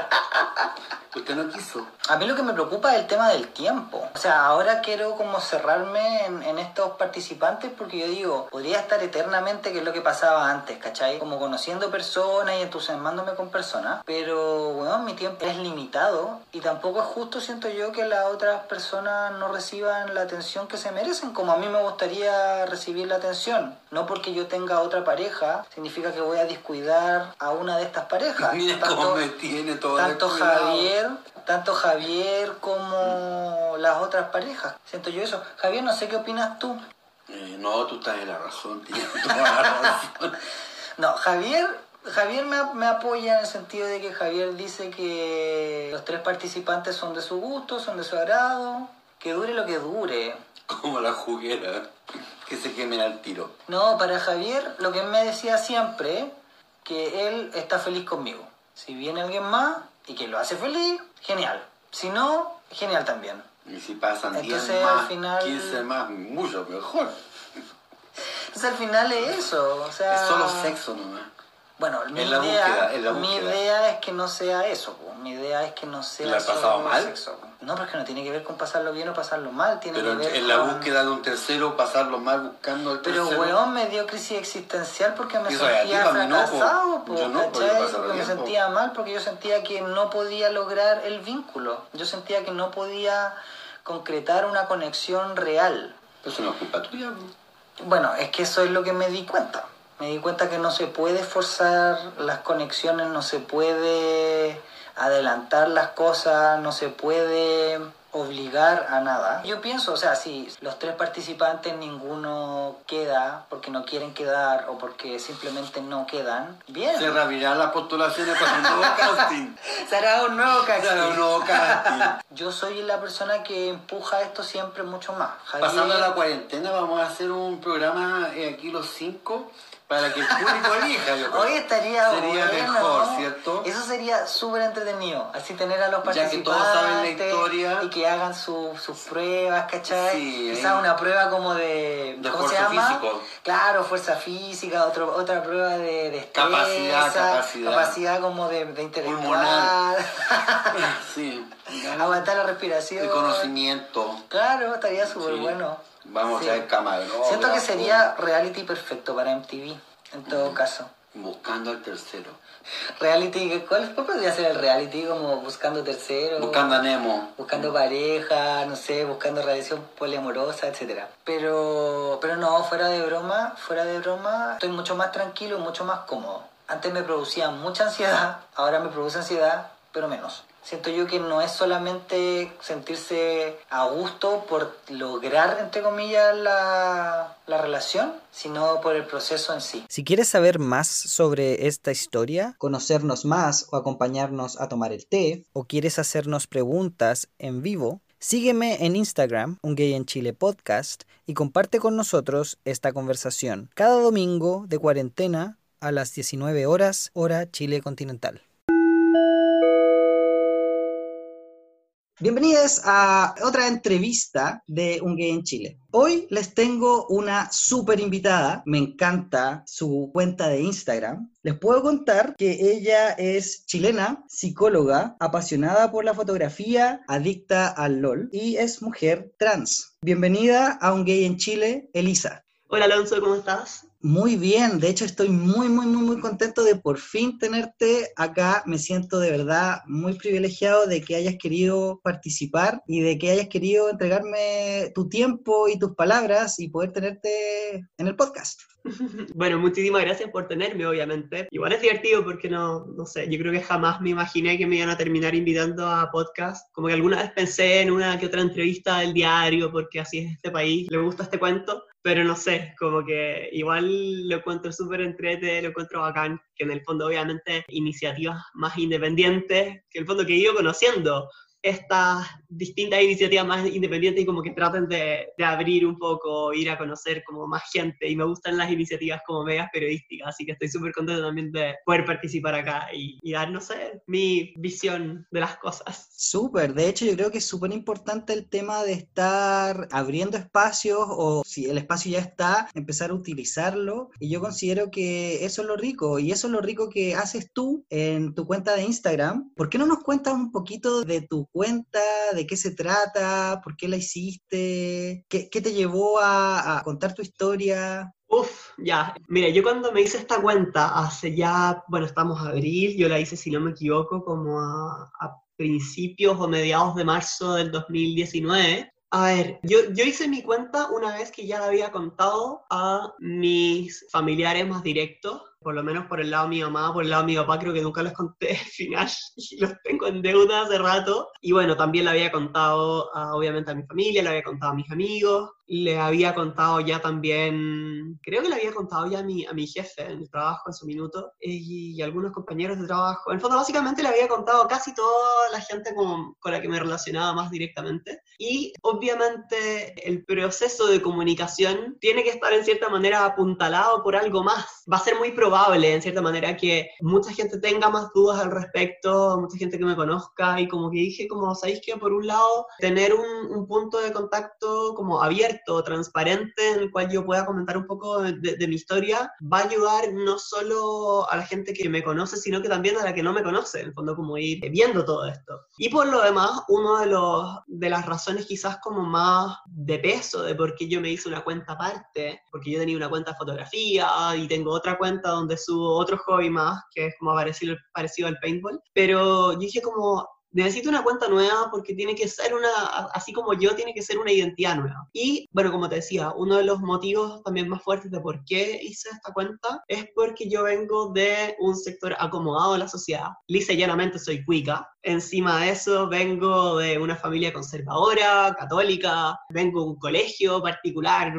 S3: Usted no quiso.
S2: A mí lo que me preocupa es el tema del tiempo. O sea, ahora quiero como cerrarme en, en estos participantes porque yo digo, podría estar eternamente, que es lo que pasaba antes, ¿cachai? Como conociendo personas y entusiasmándome con personas. Pero, bueno, mi tiempo es limitado y tampoco es justo, siento yo, que las otras personas no reciban la atención que se merecen, como a mí me gustaría recibir la atención. No porque yo tenga otra pareja, significa que voy a descuidar a una de estas parejas.
S3: Mira
S2: Tanto-
S3: cómo me tiene todo
S2: tanto
S3: descuidado.
S2: Javier, tanto Javier como las otras parejas. Siento yo eso. Javier, no sé qué opinas tú.
S3: Eh, no, tú estás en la razón, tienes toda la razón.
S2: No, Javier, Javier me, me apoya en el sentido de que Javier dice que los tres participantes son de su gusto, son de su agrado, que dure lo que dure.
S3: Como la juguera, que se quemen al tiro.
S2: No, para Javier lo que me decía siempre, que él está feliz conmigo. Si viene alguien más y que lo hace feliz, genial. Si no, genial también.
S3: Y si pasan 10
S2: Entonces,
S3: más,
S2: al final-
S3: 15 más, mucho mejor.
S2: Entonces al final es eso, o sea...
S3: Es solo sexo nomás.
S2: Bueno, mi,
S3: En la
S2: idea,
S3: búsqueda, en la
S2: mi idea es que no sea eso, po. mi idea es que no sea
S3: ¿Le ha
S2: solo
S3: pasado mal?
S2: sexo. po. No, porque no tiene que ver con pasarlo bien o pasarlo mal, tiene
S3: Pero
S2: que ver
S3: en la
S2: con-
S3: búsqueda de un tercero, pasarlo mal buscando al
S2: Pero
S3: tercero.
S2: weón me dio crisis existencial porque me sentía
S3: po.
S2: fracasado, po,
S3: Yo no, porque
S2: me
S3: po.
S2: sentía mal porque yo sentía que no podía lograr el vínculo. Yo sentía que no podía concretar una conexión real.
S3: Pero eso no es culpa tuya. po.
S2: Bueno, es que eso es lo que me di cuenta. Me di cuenta que no se puede forzar las conexiones, no se puede adelantar las cosas, no se puede obligar a nada. Yo pienso, o sea, si los tres participantes ninguno queda porque no quieren quedar o porque simplemente no quedan, bien.
S3: Se reabrirán las postulaciones para un nuevo casting.
S2: Será un nuevo
S3: Será un
S2: casting.
S3: nuevo casting.
S2: Yo soy la persona que empuja esto siempre mucho más. Javier-
S3: Pasando la cuarentena, vamos a hacer un programa eh, aquí los cinco para que el público elija. yo creo.
S2: Hoy estaría
S3: Sería
S2: bueno.
S3: mejor, ¿cierto?
S2: Eso sería súper entretenido. Así tener a los
S3: Ya que
S2: participantes.
S3: todos saben la historia.
S2: Y que hagan su- sus pruebas, ¿cachai?
S3: Sí,
S2: Quizás una prueba como de.
S3: De
S2: ¿Cómo se llama?
S3: físico.
S2: Claro, fuerza física, otro, otra prueba de, de destreza,
S3: Capacidad, capacidad.
S2: capacidad como de, de intelectual.
S3: Pulmonar. Sí.
S2: Aguantar la respiración.
S3: El conocimiento.
S2: Claro, estaría súper
S3: Sí.
S2: bueno.
S3: Vamos
S2: Sí.
S3: a ver camarógrafo.
S2: Siento que sería reality perfecto para MTV, en todo caso.
S3: Buscando al tercero.
S2: Reality, ¿cuál, cuál podría ser el reality? Como buscando tercero.
S3: Buscando a Nemo.
S2: buscando pareja, no sé, buscando relación poliamorosa, etcétera. Pero, pero no, fuera de broma, fuera de broma, estoy mucho más tranquilo y mucho más cómodo. Antes me producía mucha ansiedad, ahora me produce ansiedad, pero menos. Siento yo que no es solamente sentirse a gusto por lograr, entre comillas, la, la relación, sino por el proceso en sí.
S4: Si quieres saber más sobre esta historia, conocernos más o acompañarnos a tomar el té, o quieres hacernos preguntas en vivo, sígueme en Instagram, Un Gay en Chile Podcast, y comparte con nosotros esta conversación cada domingo de cuarentena a las 19 horas, hora Chile continental.
S2: Bienvenidos a otra entrevista de Un Gay en Chile. Hoy les tengo una súper invitada, me encanta su cuenta de Instagram. Les puedo contar que ella es chilena, psicóloga, apasionada por la fotografía, adicta al LOL y es mujer trans. Bienvenida a Un Gay en Chile, Elisa.
S1: Hola Alonso, ¿cómo estás?
S2: Muy bien, de hecho estoy muy, muy, muy, muy contento de por fin tenerte acá. Me siento de verdad muy privilegiado de que hayas querido participar y de que hayas querido entregarme tu tiempo y tus palabras y poder tenerte en el podcast.
S1: Bueno, muchísimas gracias por tenerme, obviamente. Igual es divertido porque no, no sé, yo creo que jamás me imaginé que me iban a terminar invitando a podcast. Como que alguna vez pensé en una que otra entrevista del diario, porque así es este país, le gusta este cuento, pero no sé, como que igual lo encuentro súper entrete, lo encuentro bacán, que en el fondo obviamente iniciativas más independientes, que en el fondo que he ido conociendo estas distintas iniciativas más independientes y como que traten de, abrir un poco, ir a conocer como más gente y me gustan las iniciativas como medias periodísticas, así que estoy súper contento también de poder participar acá y, y dar, no sé, mi visión de las cosas.
S2: Súper, de hecho yo creo que es súper importante el tema de estar abriendo espacios o si el espacio ya está, empezar a utilizarlo y yo considero que eso es lo rico y eso es lo rico que haces tú en tu cuenta de Instagram. ¿Por qué no nos cuentas un poquito de tu cuenta, de qué se trata, por qué la hiciste, qué, qué te llevó a, a contar tu historia?
S1: Uf, ya. Mira, yo cuando me hice esta cuenta hace ya, bueno, estamos abril, yo la hice, si no me equivoco, como a, a principios o mediados de marzo del 2019. A ver, yo, yo hice mi cuenta una vez que ya la había contado a mis familiares más directos, por lo menos por el lado de mi mamá, por el lado de mi papá, creo que nunca les conté el final los tengo en deuda hace rato. Y bueno, también le había contado, obviamente, a mi familia, le había contado a mis amigos, le había contado ya también, creo que le había contado ya a mi, a mi jefe en el trabajo en su minuto y, y algunos compañeros de trabajo. En el fondo, básicamente le había contado casi toda la gente con, con la que me relacionaba más directamente. Y obviamente el proceso de comunicación tiene que estar en cierta manera apuntalado por algo más. Va a ser muy probable, en cierta manera, que mucha gente tenga más dudas al respecto, mucha gente que me conozca y como que dije, como sabéis que por un lado, tener un, un punto de contacto como abierto transparente, en el cual yo pueda comentar un poco de, mi historia, va a ayudar no solo a la gente que me conoce, sino que también a la que no me conoce, en el fondo como ir viendo todo esto. Y por lo demás, uno de, de las razones quizás como más de peso de por qué yo me hice una cuenta aparte, porque yo tenía una cuenta de fotografía y tengo otra cuenta donde subo otro hobby más, que es como parecido, parecido al paintball, pero yo dije como necesito una cuenta nueva porque tiene que ser una, así como yo, tiene que ser una identidad nueva. Y bueno, como te decía, uno de los motivos también más fuertes de por qué hice esta cuenta es porque yo vengo de un sector acomodado en la sociedad. Lisa llanamente soy cuica. Encima de eso, vengo de una familia conservadora, católica, vengo de un colegio particular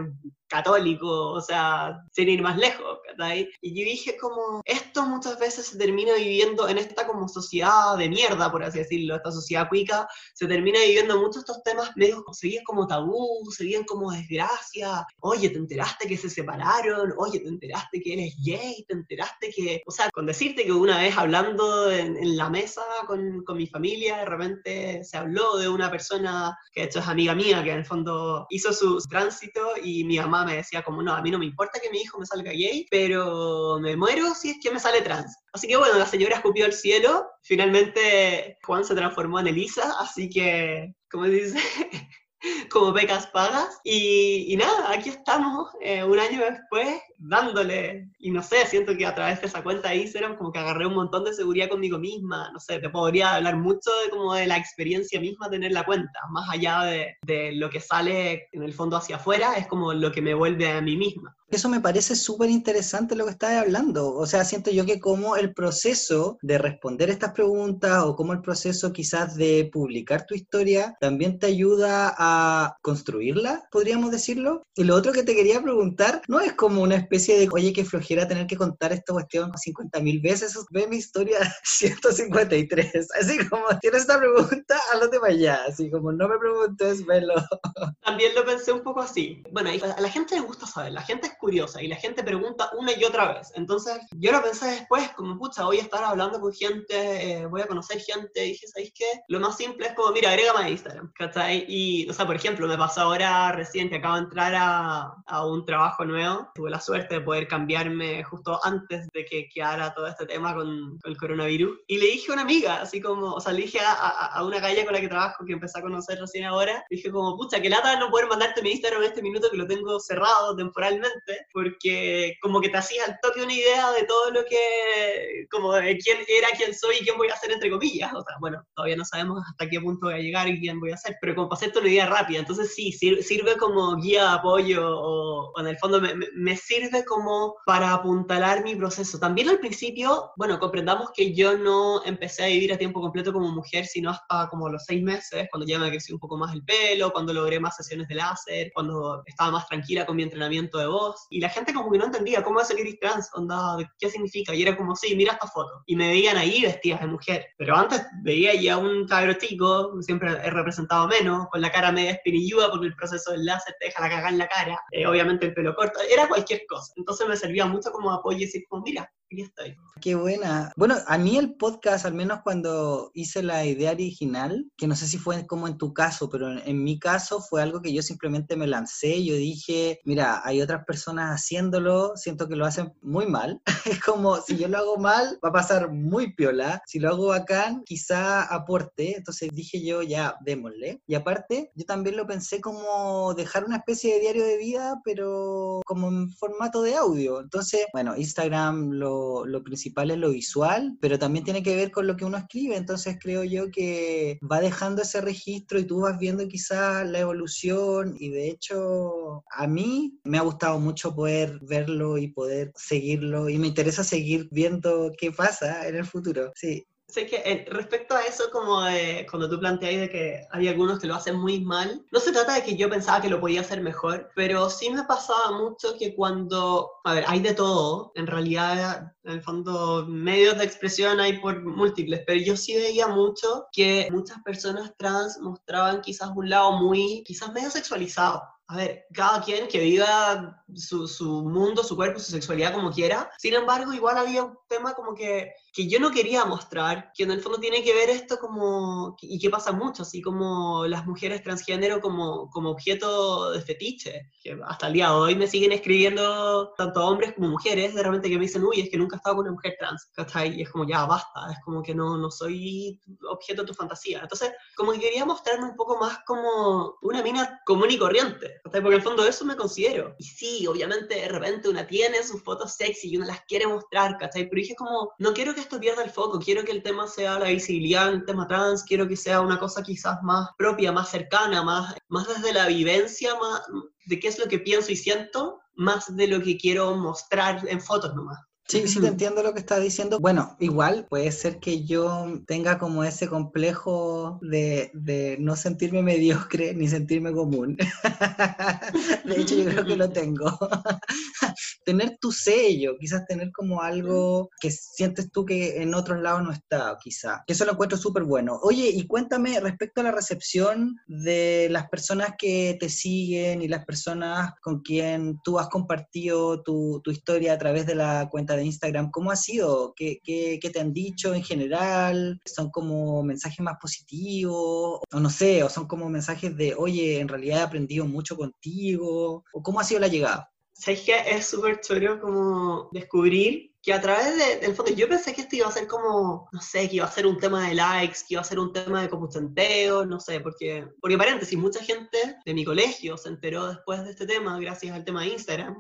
S1: católico, o sea, sin ir más lejos, ¿verdad? Y yo dije como, esto muchas veces se termina viviendo en esta como sociedad de mierda, por así decirlo, esta sociedad cuica, se termina viviendo muchos estos temas medios, se como tabú, se como desgracia, oye, te enteraste que se separaron, oye, te enteraste que eres gay, te enteraste que, o sea, con decirte que una vez hablando en, en la mesa con, con mi familia, de repente se habló de una persona que de hecho es amiga mía, que en el fondo hizo su tránsito y mi mamá me decía como, no, a mí no me importa que mi hijo me salga gay, pero me muero si es que me sale trans. Así que bueno, la señora escupió el cielo, finalmente Juan se transformó en Elisa, así que, como dice, como pecas pagas. Y, nada, aquí estamos, eh, un año después, dándole. Y no sé, siento que a través de esa cuenta de Instagram como que agarré un montón de seguridad conmigo misma. No sé, te podría hablar mucho de como de la experiencia misma tener la cuenta, más allá de, de lo que sale en el fondo hacia afuera, es como lo que me vuelve a mí misma.
S2: Eso me parece súper interesante lo que estás hablando. O sea, siento yo que como el proceso de responder estas preguntas o como el proceso quizás de publicar tu historia también te ayuda a construirla, podríamos decirlo. Y lo otro que te quería preguntar, no es como una especie de, oye, que flojera tener que contar esta cuestión 50 mil veces, ve mi historia 153. Así como tienes esta pregunta, háblate para allá. Así como no me preguntes, velo.
S1: También lo pensé un poco así. Bueno, a la gente le gusta saber, la gente es curiosa y la gente pregunta una y otra vez. Entonces, yo lo pensé después, como, pucha, voy a estar hablando con gente, eh, voy a conocer gente, y dije, ¿sabéis qué? Lo más simple es como, mira, agrégame a Instagram, ¿cachai? Y, o sea, por ejemplo, me pasó ahora recién que acabo de entrar a, a un trabajo nuevo, tuve la suerte de poder cambiarme justo antes de que quedara todo este tema con, con el coronavirus, y le dije a una amiga, así como, o sea, le dije a, a, una calle con la que trabajo, que empecé a conocer recién ahora, dije como, pucha, que lata no poder mandarte mi Instagram en este minuto que lo tengo cerrado temporalmente, porque como que te hacías al toque una idea de todo lo que, como de quién era, quién soy y quién voy a ser, entre comillas. O sea, bueno, todavía no sabemos hasta qué punto voy a llegar y quién voy a ser, pero como para hacerte una idea rápida. Entonces sí, sirve, como guía de apoyo o, en el fondo me, me, sirve como para apuntalar mi proceso. También al principio, bueno, comprendamos que yo no empecé a vivir a tiempo completo como mujer, sino hasta como los seis meses, cuando ya me creció un poco más el pelo, cuando logré más sesiones de láser, cuando estaba más tranquila con mi entrenamiento de voz. Y la gente como que no entendía cómo es el iris trans, onda, qué significa, y era como, sí, mira esta foto, y me veían ahí vestidas de mujer, pero antes veía ya un cabro chico, siempre he representado menos, con la cara media espinilluda porque el proceso del láser te deja la cagada en la cara, eh, obviamente el pelo corto, era cualquier entonces me servía mucho como apoyo y decir como, mira, aquí estoy.
S2: Qué buena. Bueno, a mí el podcast, al menos cuando hice la idea original, que no sé si fue como en tu caso, pero en, en mi caso fue algo que yo simplemente me lancé, yo dije, mira, hay otras personas haciéndolo, siento que lo hacen muy mal. es como, si yo lo hago mal, va a pasar muy piola. Si lo hago bacán, quizá aporte. Entonces dije yo, ya, démosle. Y aparte, yo también lo pensé como dejar una especie de diario de vida, pero como en formato de audio. Entonces, bueno, Instagram lo lo, principal es lo visual, pero también tiene que ver con lo que uno escribe, entonces creo yo que va dejando ese registro y tú vas viendo quizás la evolución. Y de hecho a mí me ha gustado mucho poder verlo y poder seguirlo. Y me interesa seguir viendo qué pasa en el futuro, sí.
S1: Sé que eh, respecto a eso, como cuando tú planteas de que hay algunos que lo hacen muy mal, no se trata de que yo pensaba que lo podía hacer mejor, pero sí me pasaba mucho que cuando, a ver, hay de todo, en realidad, en el fondo, medios de expresión hay por múltiples, pero yo sí veía mucho que muchas personas trans mostraban quizás un lado muy, quizás medio sexualizado a ver, cada quien que viva su, su, mundo, su cuerpo, su sexualidad como quiera. Sin embargo, igual había un tema como que, que yo no quería mostrar, que en el fondo tiene que ver esto como, y que pasa mucho, así como las mujeres transgénero como, como objeto de fetiche, que hasta el día de hoy me siguen escribiendo tanto hombres como mujeres, de repente que me dicen, uy, es que nunca he estado con una mujer trans, ¿cachai? Y es como, ya, basta, es como que no, no soy objeto de tu fantasía. Entonces, como que quería mostrarme un poco más como una mina común y corriente. Porque en el fondo eso me considero. Y sí, obviamente de repente una tiene sus fotos sexy y una las quiere mostrar, ¿cachai? Pero dije como, no quiero que esto pierda el foco, quiero que el tema sea la visibilidad, el tema trans, quiero que sea una cosa quizás más propia, más cercana, más, más desde la vivencia, más de qué es lo que pienso y siento, más de lo que quiero mostrar en fotos nomás.
S2: Sí, sí te entiendo lo que estás diciendo. Bueno, igual puede ser que yo tenga como ese complejo de, de no sentirme mediocre ni sentirme común. de hecho, yo creo que lo tengo. tener tu sello, quizás tener como algo que sientes tú que en otros lados no está, quizá. Que eso lo encuentro súper bueno. Oye, y cuéntame respecto a la recepción de las personas que te siguen y las personas con quien tú has compartido tu, tu historia a través de la cuenta de Instagram, ¿cómo ha sido? ¿Qué, qué, qué te han dicho en general? ¿Son como mensajes más positivos? O no sé, o son como mensajes de, oye, en realidad he aprendido mucho contigo. ¿O cómo ha sido la llegada?
S1: ¿Sabes que es súper chulo como descubrir que a través de, del fondo, yo pensé que esto iba a ser como, no sé, que iba a ser un tema de likes, que iba a ser un tema de computenteo, no sé, porque, porque paréntesis, mucha gente de mi colegio se enteró después de este tema, gracias al tema de Instagram,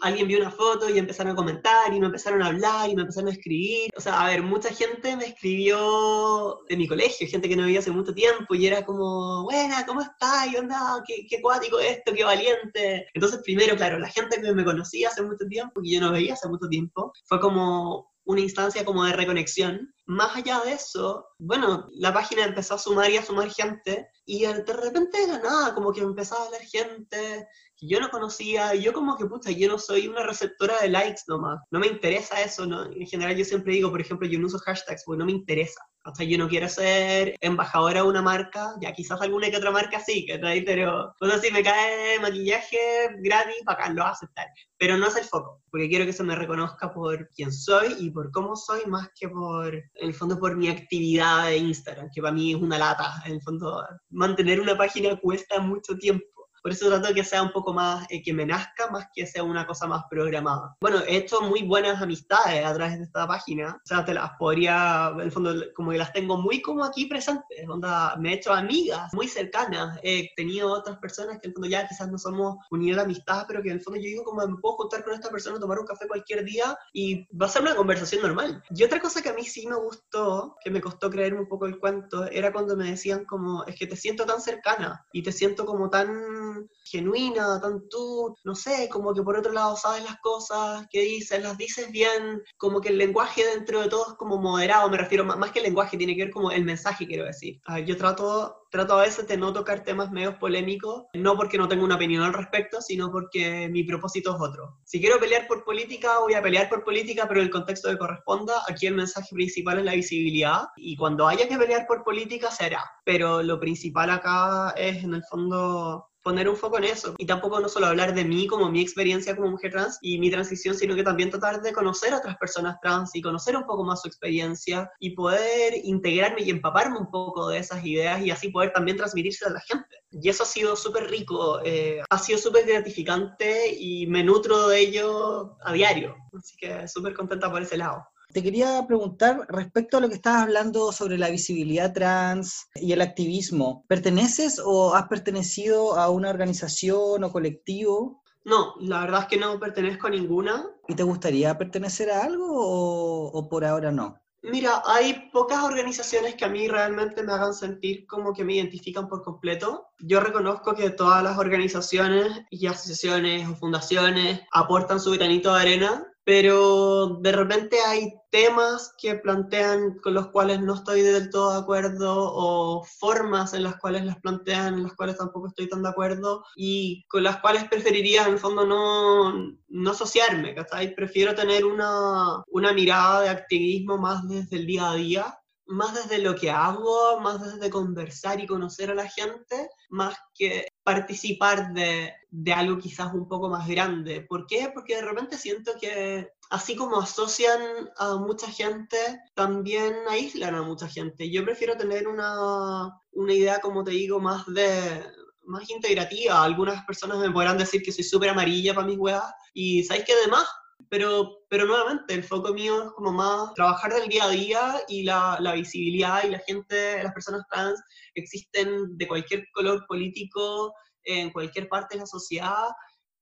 S1: alguien vio una foto y empezaron a comentar y me empezaron a hablar y me empezaron a escribir, o sea, a ver, mucha gente me escribió de mi colegio, gente que no veía hace mucho tiempo y era como, buena, ¿cómo estás? ¿Qué onda? ¿Qué, qué cuático esto? ¿Qué valiente? Entonces, primero, claro, la gente que me conocía hace mucho tiempo, que yo no veía hace mucho tiempo, como una instancia como de reconexión. Más allá de eso, bueno, la página empezó a sumar y a sumar gente y de repente de la nada, como que empezaba a hablar gente que yo no conocía y yo como que, puta, yo no soy una receptora de likes nomás. No me interesa eso, ¿no? En general yo siempre digo, por ejemplo, yo no uso hashtags porque no me interesa. O sea, yo no quiero ser embajadora de una marca, ya quizás alguna que otra marca sí, que pero o sea, si me cae maquillaje gratis, bacán, lo voy a aceptar. Pero no es el foco, porque quiero que se me reconozca por quién soy y por cómo soy, más que por, en el fondo, por mi actividad de Instagram, que para mí es una lata. En el fondo, mantener una página cuesta mucho tiempo. Por eso trato de que sea un poco más, eh, que me nazca, más que sea una cosa más programada. Bueno, he hecho muy buenas amistades a través de esta página. O sea, te las podría, en el fondo, como que las tengo muy como aquí presentes. Onda, me he hecho amigas muy cercanas. He tenido otras personas que en el fondo ya quizás no somos unidos de amistad, pero que en el fondo yo digo como me puedo juntar con esta persona, tomar un café cualquier día y va a ser una conversación normal. Y otra cosa que a mí sí me gustó, que me costó creerme un poco el cuento, era cuando me decían como, es que te siento tan cercana y te siento como tan genuina, tan tú, no sé, como que por otro lado sabes las cosas que dices, las dices bien, como que el lenguaje dentro de todo es como moderado, me refiero más, que el lenguaje, tiene que ver como el mensaje, quiero decir. yo trato trato a veces de no tocar temas medios polémicos, no porque no tengo una opinión al respecto, sino porque mi propósito es otro. Si quiero pelear por política, voy a pelear por política, pero en el contexto que corresponda, aquí el mensaje principal es la visibilidad, y cuando haya que pelear por política se hará. Pero lo principal acá es, en el fondo, poner un foco en eso. Y tampoco no solo hablar de mí como mi experiencia como mujer trans y mi transición, sino que también tratar de conocer a otras personas trans y conocer un poco más su experiencia y poder integrarme y empaparme un poco de esas ideas y así poder también transmitirse a la gente. Y eso ha sido súper rico, eh, ha sido súper gratificante y me nutro de ello a diario. Así que súper contenta por ese lado.
S2: Te quería preguntar respecto a lo que estabas hablando sobre la visibilidad trans y el activismo. ¿Perteneces o has pertenecido a una organización o colectivo?
S1: No, la verdad es que no pertenezco a ninguna.
S2: ¿Y te gustaría pertenecer a algo o, por ahora no?
S1: Mira, hay pocas organizaciones que a mí realmente me hagan sentir como que me identifican por completo. Yo reconozco que todas las organizaciones y asociaciones o fundaciones aportan su granito de arena pero de repente hay temas que plantean con los cuales no estoy del todo de acuerdo o formas en las cuales las plantean en las cuales tampoco estoy tan de acuerdo y con las cuales preferiría en el fondo no, no asociarme, ¿cachai? Prefiero tener una, una mirada de activismo más desde el día a día más desde lo que hago, más desde conversar y conocer a la gente, más que participar de, de, algo quizás un poco más grande. ¿Por qué? Porque de repente siento que así como asocian a mucha gente, también aíslan a mucha gente. Yo prefiero tener una, una idea, como te digo, más de más integrativa. Algunas personas me podrán decir que soy súper amarilla para mis weas y ¿sabéis qué demás? Pero, pero nuevamente el foco mío es como más trabajar del día a día y la, la, visibilidad y la gente, las personas trans existen de cualquier color político en cualquier parte de la sociedad,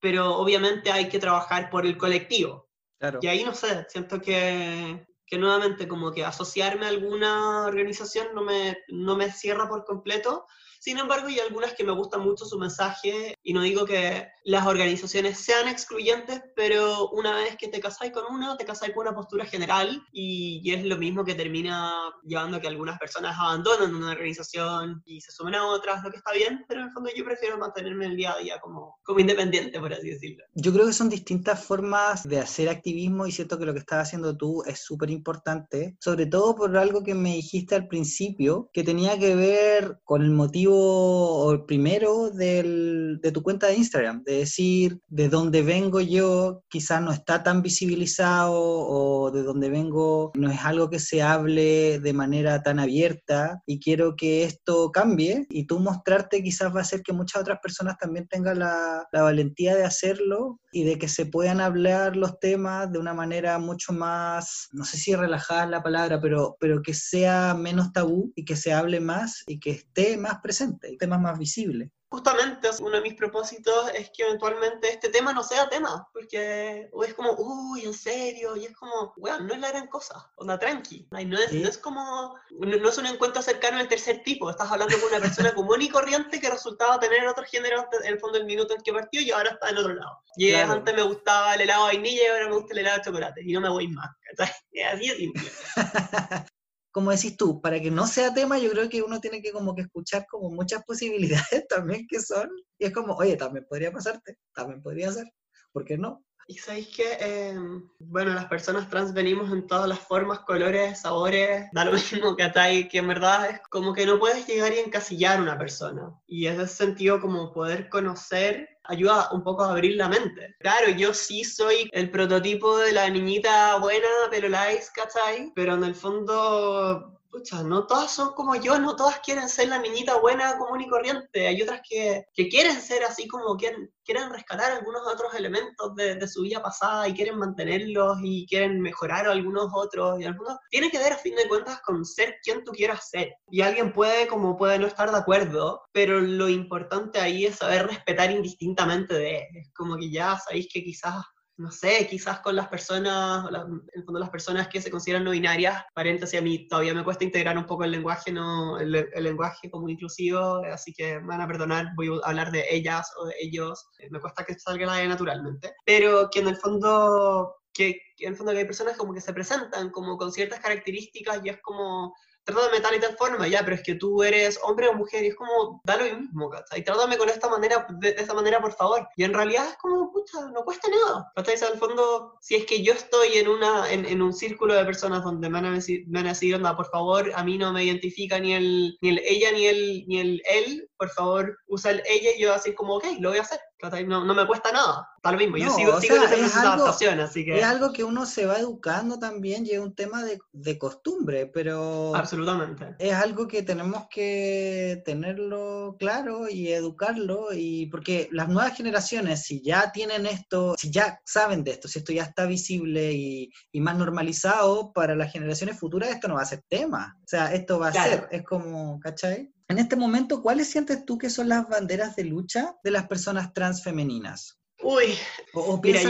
S1: pero obviamente hay que trabajar por el colectivo. Claro. Y ahí no sé, siento que, que nuevamente como que asociarme a alguna organización no me, no me cierra por completo, sin embargo, hay algunas que me gustan mucho su mensaje y no digo que las organizaciones sean excluyentes, pero una vez que te casáis con una, te casáis con una postura general y, es lo mismo que termina llevando a que algunas personas abandonen una organización y se sumen a otras, lo que está bien, pero en el fondo yo prefiero mantenerme el día a día como, como independiente, por así decirlo.
S2: Yo creo que son distintas formas de hacer activismo y siento que lo que estás haciendo tú es súper importante, sobre todo por algo que me dijiste al principio, que tenía que ver con el motivo o primero del, de tu cuenta de Instagram, de decir de dónde vengo yo, quizás no está tan visibilizado o de dónde vengo no es algo que se hable de manera tan abierta y quiero que esto cambie y tú mostrarte quizás va a hacer que muchas otras personas también tengan la, la valentía de hacerlo y de que se puedan hablar los temas de una manera mucho más, no sé si relajada la palabra, pero, pero que sea menos tabú y que se hable más y que esté más presente, el tema más visible.
S1: Justamente uno de mis propósitos es que eventualmente este tema no sea tema, porque es como, uy, en serio, y es como, weón, no es la gran cosa, onda tranqui, no es, no es como, no, es un encuentro cercano del tercer tipo, estás hablando con una persona común y corriente que resultaba tener otro género en el fondo del minuto en que partió y ahora está en otro lado. Y antes me gustaba el helado de vainilla y ahora me gusta el helado de chocolate, y no me voy más, así de simple.
S2: como decís tú, para que no sea tema, yo creo que uno tiene que como que escuchar como muchas posibilidades también que son, y es como, oye, también podría pasarte, también podría ser, ¿por qué no?
S1: Y sabéis que, em, bueno, las personas trans venimos en todas las formas, colores, sabores, da lo mismo que atai, que en verdad es como que no puedes llegar y encasillar a una persona. Y en ese sentido, como poder conocer ayuda un poco a abrir la mente. Claro, yo sí soy el prototipo de la niñita buena, pero la ¿cachai? Pero en el fondo pucha, no todas son como yo, no todas quieren ser la niñita buena, común y corriente. Hay otras que, que quieren ser así como quieren, quieren rescatar algunos otros elementos de, de, su vida pasada y quieren mantenerlos y quieren mejorar algunos otros. Y algunos tiene que ver a fin de cuentas con ser quien tú quieras ser. Y alguien puede como puede no estar de acuerdo, pero lo importante ahí es saber respetar indistintamente de. Es como que ya sabéis que quizás no sé, quizás con las personas, en el fondo las personas que se consideran no binarias, paréntesis, a mí todavía me cuesta integrar un poco el lenguaje, no, el, lenguaje como inclusivo, así que me van a perdonar, voy a hablar de ellas o de ellos, me cuesta que salga naturalmente, pero que en el fondo, que, que en el fondo que hay personas como que se presentan como con ciertas características y es como trátame de tal y tal forma, ya, pero es que tú eres hombre o mujer, y es como, da lo mismo, ¿cachai? Trátame con esta manera, de, esta manera, por favor. Y en realidad es como, pucha, no cuesta nada, ¿cachai? al fondo, si es que yo estoy en, una, en, un círculo de personas donde me van a decir, me van a decir, onda, por favor, a mí no me identifica ni el, ni el ella ni el, ni el él, por favor, usa el ella y yo así como, ok, lo voy a hacer. No, no me cuesta nada, tal mismo. Yo sigo, sigo en adaptación, así que...
S2: Es algo que uno se va educando también y es un tema de, de costumbre, pero...
S1: Absolutamente.
S2: Es algo que tenemos que tenerlo claro y educarlo, y porque las nuevas generaciones, si ya tienen esto, si ya saben de esto, si esto ya está visible y, y más normalizado, para las generaciones futuras esto no va a ser tema. O sea, esto va a ser, es como, ¿cachai? En este momento, ¿cuáles sientes tú que son las banderas de lucha de las personas transfemeninas?
S1: Uy,
S2: o, piensa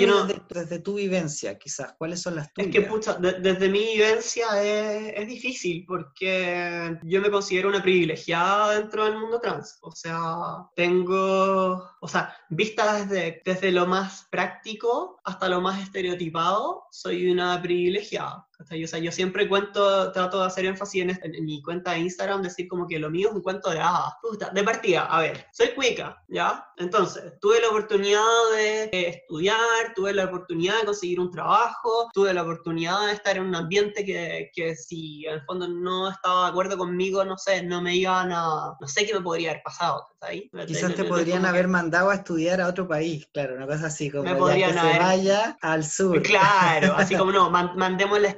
S2: desde, tu vivencia, quizás, ¿cuáles son las tuyas?
S1: Es que, pucha, desde mi vivencia es, es, difícil porque yo me considero una privilegiada dentro del mundo trans. O sea, tengo, o sea, vista desde, desde lo más práctico hasta lo más estereotipado, soy una privilegiada. O sea, yo siempre cuento, trato de hacer énfasis en, en, mi cuenta de Instagram, decir como que lo mío es un cuento de hadas. de partida, a ver, soy cuica, ¿ya? Entonces, tuve la oportunidad de estudiar, tuve la oportunidad de conseguir un trabajo, tuve la oportunidad de estar en un ambiente que, que si en el fondo no estaba de acuerdo conmigo, no sé, no me iban a, no sé qué me podría haber pasado,
S2: ahí? Quizás te podrían haber mandado a estudiar a otro país, claro, una cosa así, como me que se vaya al sur.
S1: Claro, así como no, mandemos la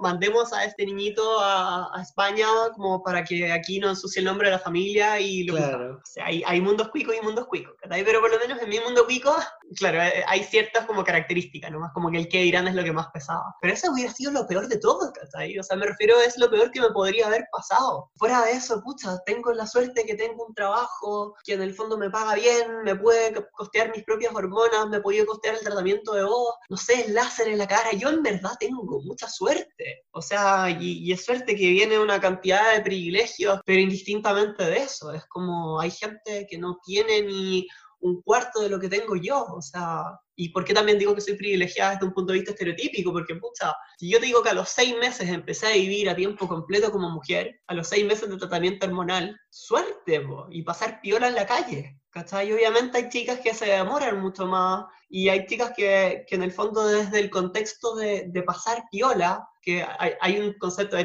S1: mandemos a este niñito a, España como para que aquí no ensucie el nombre de la familia y lo claro. O sea, hay, hay mundos cuicos y mundos cuicos, Pero por lo menos en mi mundo cuico, claro, eh, hay ciertas como características, ¿no? Más como que el que dirán es lo que más pesaba. Pero eso hubiera sido lo peor de todo, ¿cachai? O sea, me refiero, es lo peor que me podría haber pasado. Fuera de eso, pucha, tengo la suerte que tengo un trabajo que en el fondo me paga bien, me puede costear mis propias hormonas, me puede costear el tratamiento de voz, no sé, el láser en la cara. Yo en verdad tengo mucha suerte o sea, y, es suerte que viene una cantidad de privilegios, pero indistintamente de eso. Es como hay gente que no tiene ni un cuarto de lo que tengo yo, o sea, y por qué también digo que soy privilegiada desde un punto de vista estereotípico, porque pucha, si yo te digo que a los seis meses empecé a vivir a tiempo completo como mujer, a los seis meses de tratamiento hormonal, suerte, y pasar piola en la calle, ¿cachai? obviamente hay chicas que se demoran mucho más, y hay chicas que, que en el fondo desde el contexto de, de pasar piola, que hay, un concepto,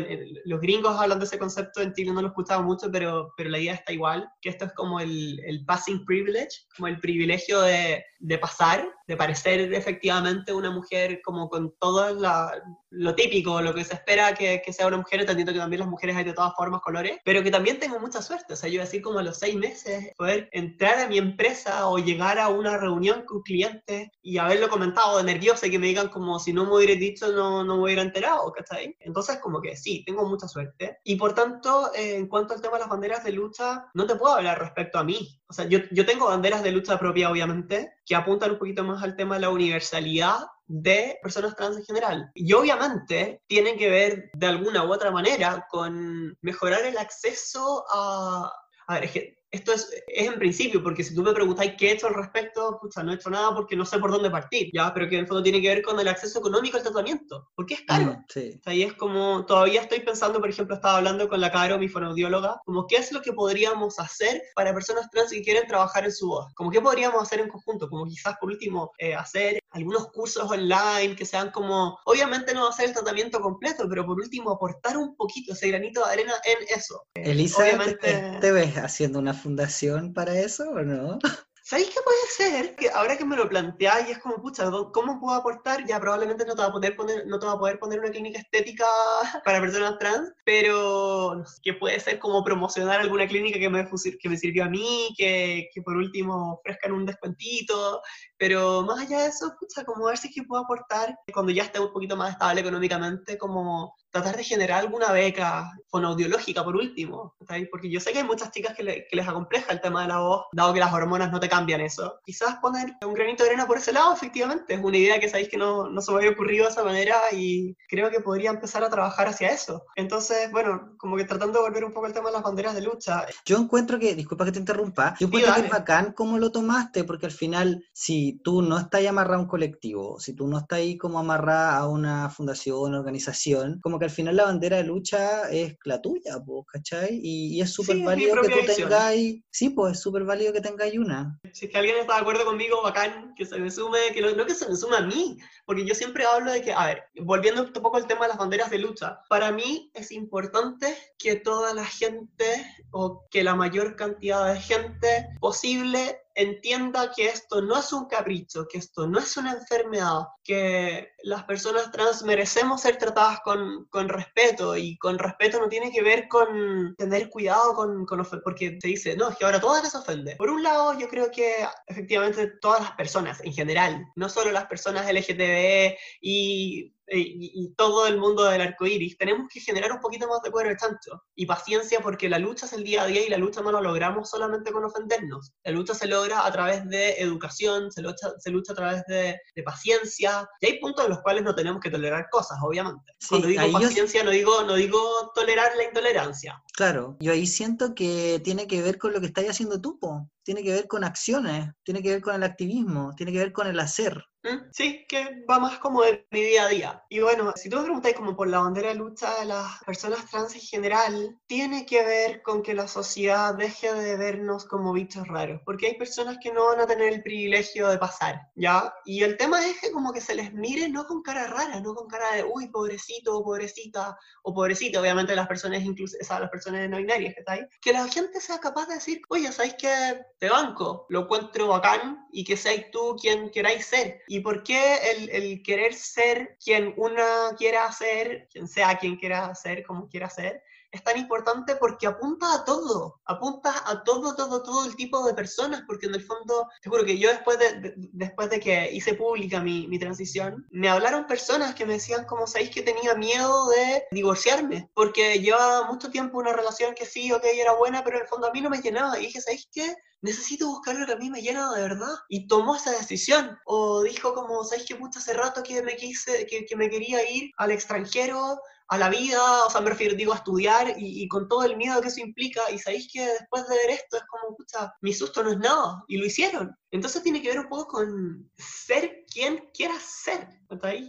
S1: los gringos hablan de ese concepto, en Chile no lo he escuchado mucho, pero, pero la idea está igual, que esto es como el, el passing privilege, como el privilegio de, de pasar, de parecer efectivamente una mujer como con todo lo típico, lo que se espera que, que, sea una mujer, entendiendo que también las mujeres hay de todas formas, colores, pero que también tengo mucha suerte, o sea, yo decir como a los seis meses, poder entrar a mi empresa o llegar a una reunión con clientes y haberlo comentado de nerviosa y que me digan como si no me hubiera dicho no, no me hubiera enterado, ¿cachai? Entonces como que sí, tengo mucha suerte. Y por tanto, eh, en cuanto al tema de las banderas de lucha, no te puedo hablar respecto a mí. O sea, yo, yo tengo banderas de lucha propia, obviamente, que apuntan un poquito más al tema de la universalidad de personas trans en general. Y obviamente tienen que ver de alguna u otra manera con mejorar el acceso a... A ver, es que esto es, es, en principio, porque si tú me preguntáis qué he hecho al respecto, pucha, no he hecho nada porque no sé por dónde partir, ¿ya? Pero que en el fondo tiene que ver con el acceso económico al tratamiento, porque es caro. Mm, sí. Ahí es como, todavía estoy pensando, por ejemplo, estaba hablando con la Caro, mi fonoaudióloga, como qué es lo que podríamos hacer para personas trans que quieren trabajar en su voz, como qué podríamos hacer en conjunto, como quizás por último eh, hacer algunos cursos online que sean como, obviamente no va a ser el tratamiento completo, pero por último aportar un poquito ese granito de arena en eso.
S2: Elisa, obviamente... ¿te ves haciendo una fundación para eso o no?
S1: ¿Sabéis qué puede ser? Que ahora que me lo planteáis, es como, pucha, ¿cómo puedo aportar? Ya probablemente no te va a poder poner, no te va a poder poner una clínica estética para personas trans, pero que puede ser como promocionar alguna clínica que me, que me sirvió a mí, que, que por último ofrezcan un descuentito, pero más allá de eso, pucha, como ver si es que puedo aportar cuando ya esté un poquito más estable económicamente, como tratar de generar alguna beca fonoaudiológica por último, porque yo sé que hay muchas chicas que, que, les acompleja el tema de la voz, dado que las hormonas no te cambian eso. Quizás poner un granito de arena por ese lado, efectivamente, es una idea que sabéis que no, no se me había ocurrido de esa manera y creo que podría empezar a trabajar hacia eso. Entonces, bueno, como que tratando de volver un poco al tema de las banderas de lucha.
S2: Yo encuentro que, disculpa que te interrumpa, yo encuentro que es bacán cómo lo tomaste, porque al final, si tú no estás amarrado a un colectivo, si tú no estás ahí como amarrada a una fundación, una organización, como que al final la bandera de lucha es la tuya, ¿cachai? Y, es súper válido que tú tengáis, sí, pues es súper válido que tengáis una.
S1: Si es que alguien está de acuerdo conmigo, bacán, que se me sume, que no, que se me sume a mí, porque yo siempre hablo de que, a ver, volviendo un poco al tema de las banderas de lucha, para mí es importante que toda la gente o que la mayor cantidad de gente posible entienda que esto no es un capricho, que esto no es una enfermedad, que las personas trans merecemos ser tratadas con, con respeto y con respeto no tiene que ver con tener cuidado con, con porque se dice, no, es que ahora todas les ofende. Por un lado, yo creo que efectivamente todas las personas en general, no solo las personas LGTB y y, todo el mundo del arco iris, tenemos que generar un poquito más de cuero de chancho y paciencia porque la lucha es el día a día y la lucha no la logramos solamente con ofendernos. La lucha se logra a través de educación, se lucha, se lucha a través de, paciencia y hay puntos en los cuales no tenemos que tolerar cosas, obviamente. Cuando digo paciencia no, digo, no digo tolerar la intolerancia.
S2: Claro, yo ahí siento que tiene que ver con lo que estás haciendo tú, po. Tiene que ver con acciones, tiene que ver con el activismo, tiene que ver con el hacer.
S1: ¿Mm? Sí, que va más como de mi día a día. Y bueno, si tú me preguntáis como por la bandera de lucha de las personas trans en general, tiene que ver con que la sociedad deje de vernos como bichos raros, porque hay personas que no van a tener el privilegio de pasar, ¿ya? Y el tema es que como que se les mire no con cara rara, no con cara de, uy, pobrecito, o pobrecita, o pobrecita, obviamente las personas incluso, esas las personas no binarias que está ahí, que la gente sea capaz de decir, oye, ¿sabéis que te banco? Lo encuentro bacán y que seáis tú quien queráis ser. ¿Y por qué el, querer ser quien una quiera ser, quien sea quien quiera ser, como quiera ser, es tan importante porque apunta a todo, apunta a todo, todo, todo el tipo de personas, porque en el fondo, te juro que yo después de, después de que hice pública mi, mi, transición, me hablaron personas que me decían, como sabéis que tenía miedo de divorciarme, porque llevaba mucho tiempo una relación que sí, ok, era buena, pero en el fondo a mí no me llenaba, y dije, ¿sabéis qué? necesito buscar lo que a mí me llena de verdad. Y tomó esa decisión. O dijo como, ¿sabes qué pucha hace rato que me quise, que, que me quería ir al extranjero, a la vida, o sea, me refiero, digo, a estudiar y, con todo el miedo que eso implica, y sabéis que después de ver esto es como, pucha, mi susto no es nada, y lo hicieron. Entonces tiene que ver un poco con ser quien quieras ser.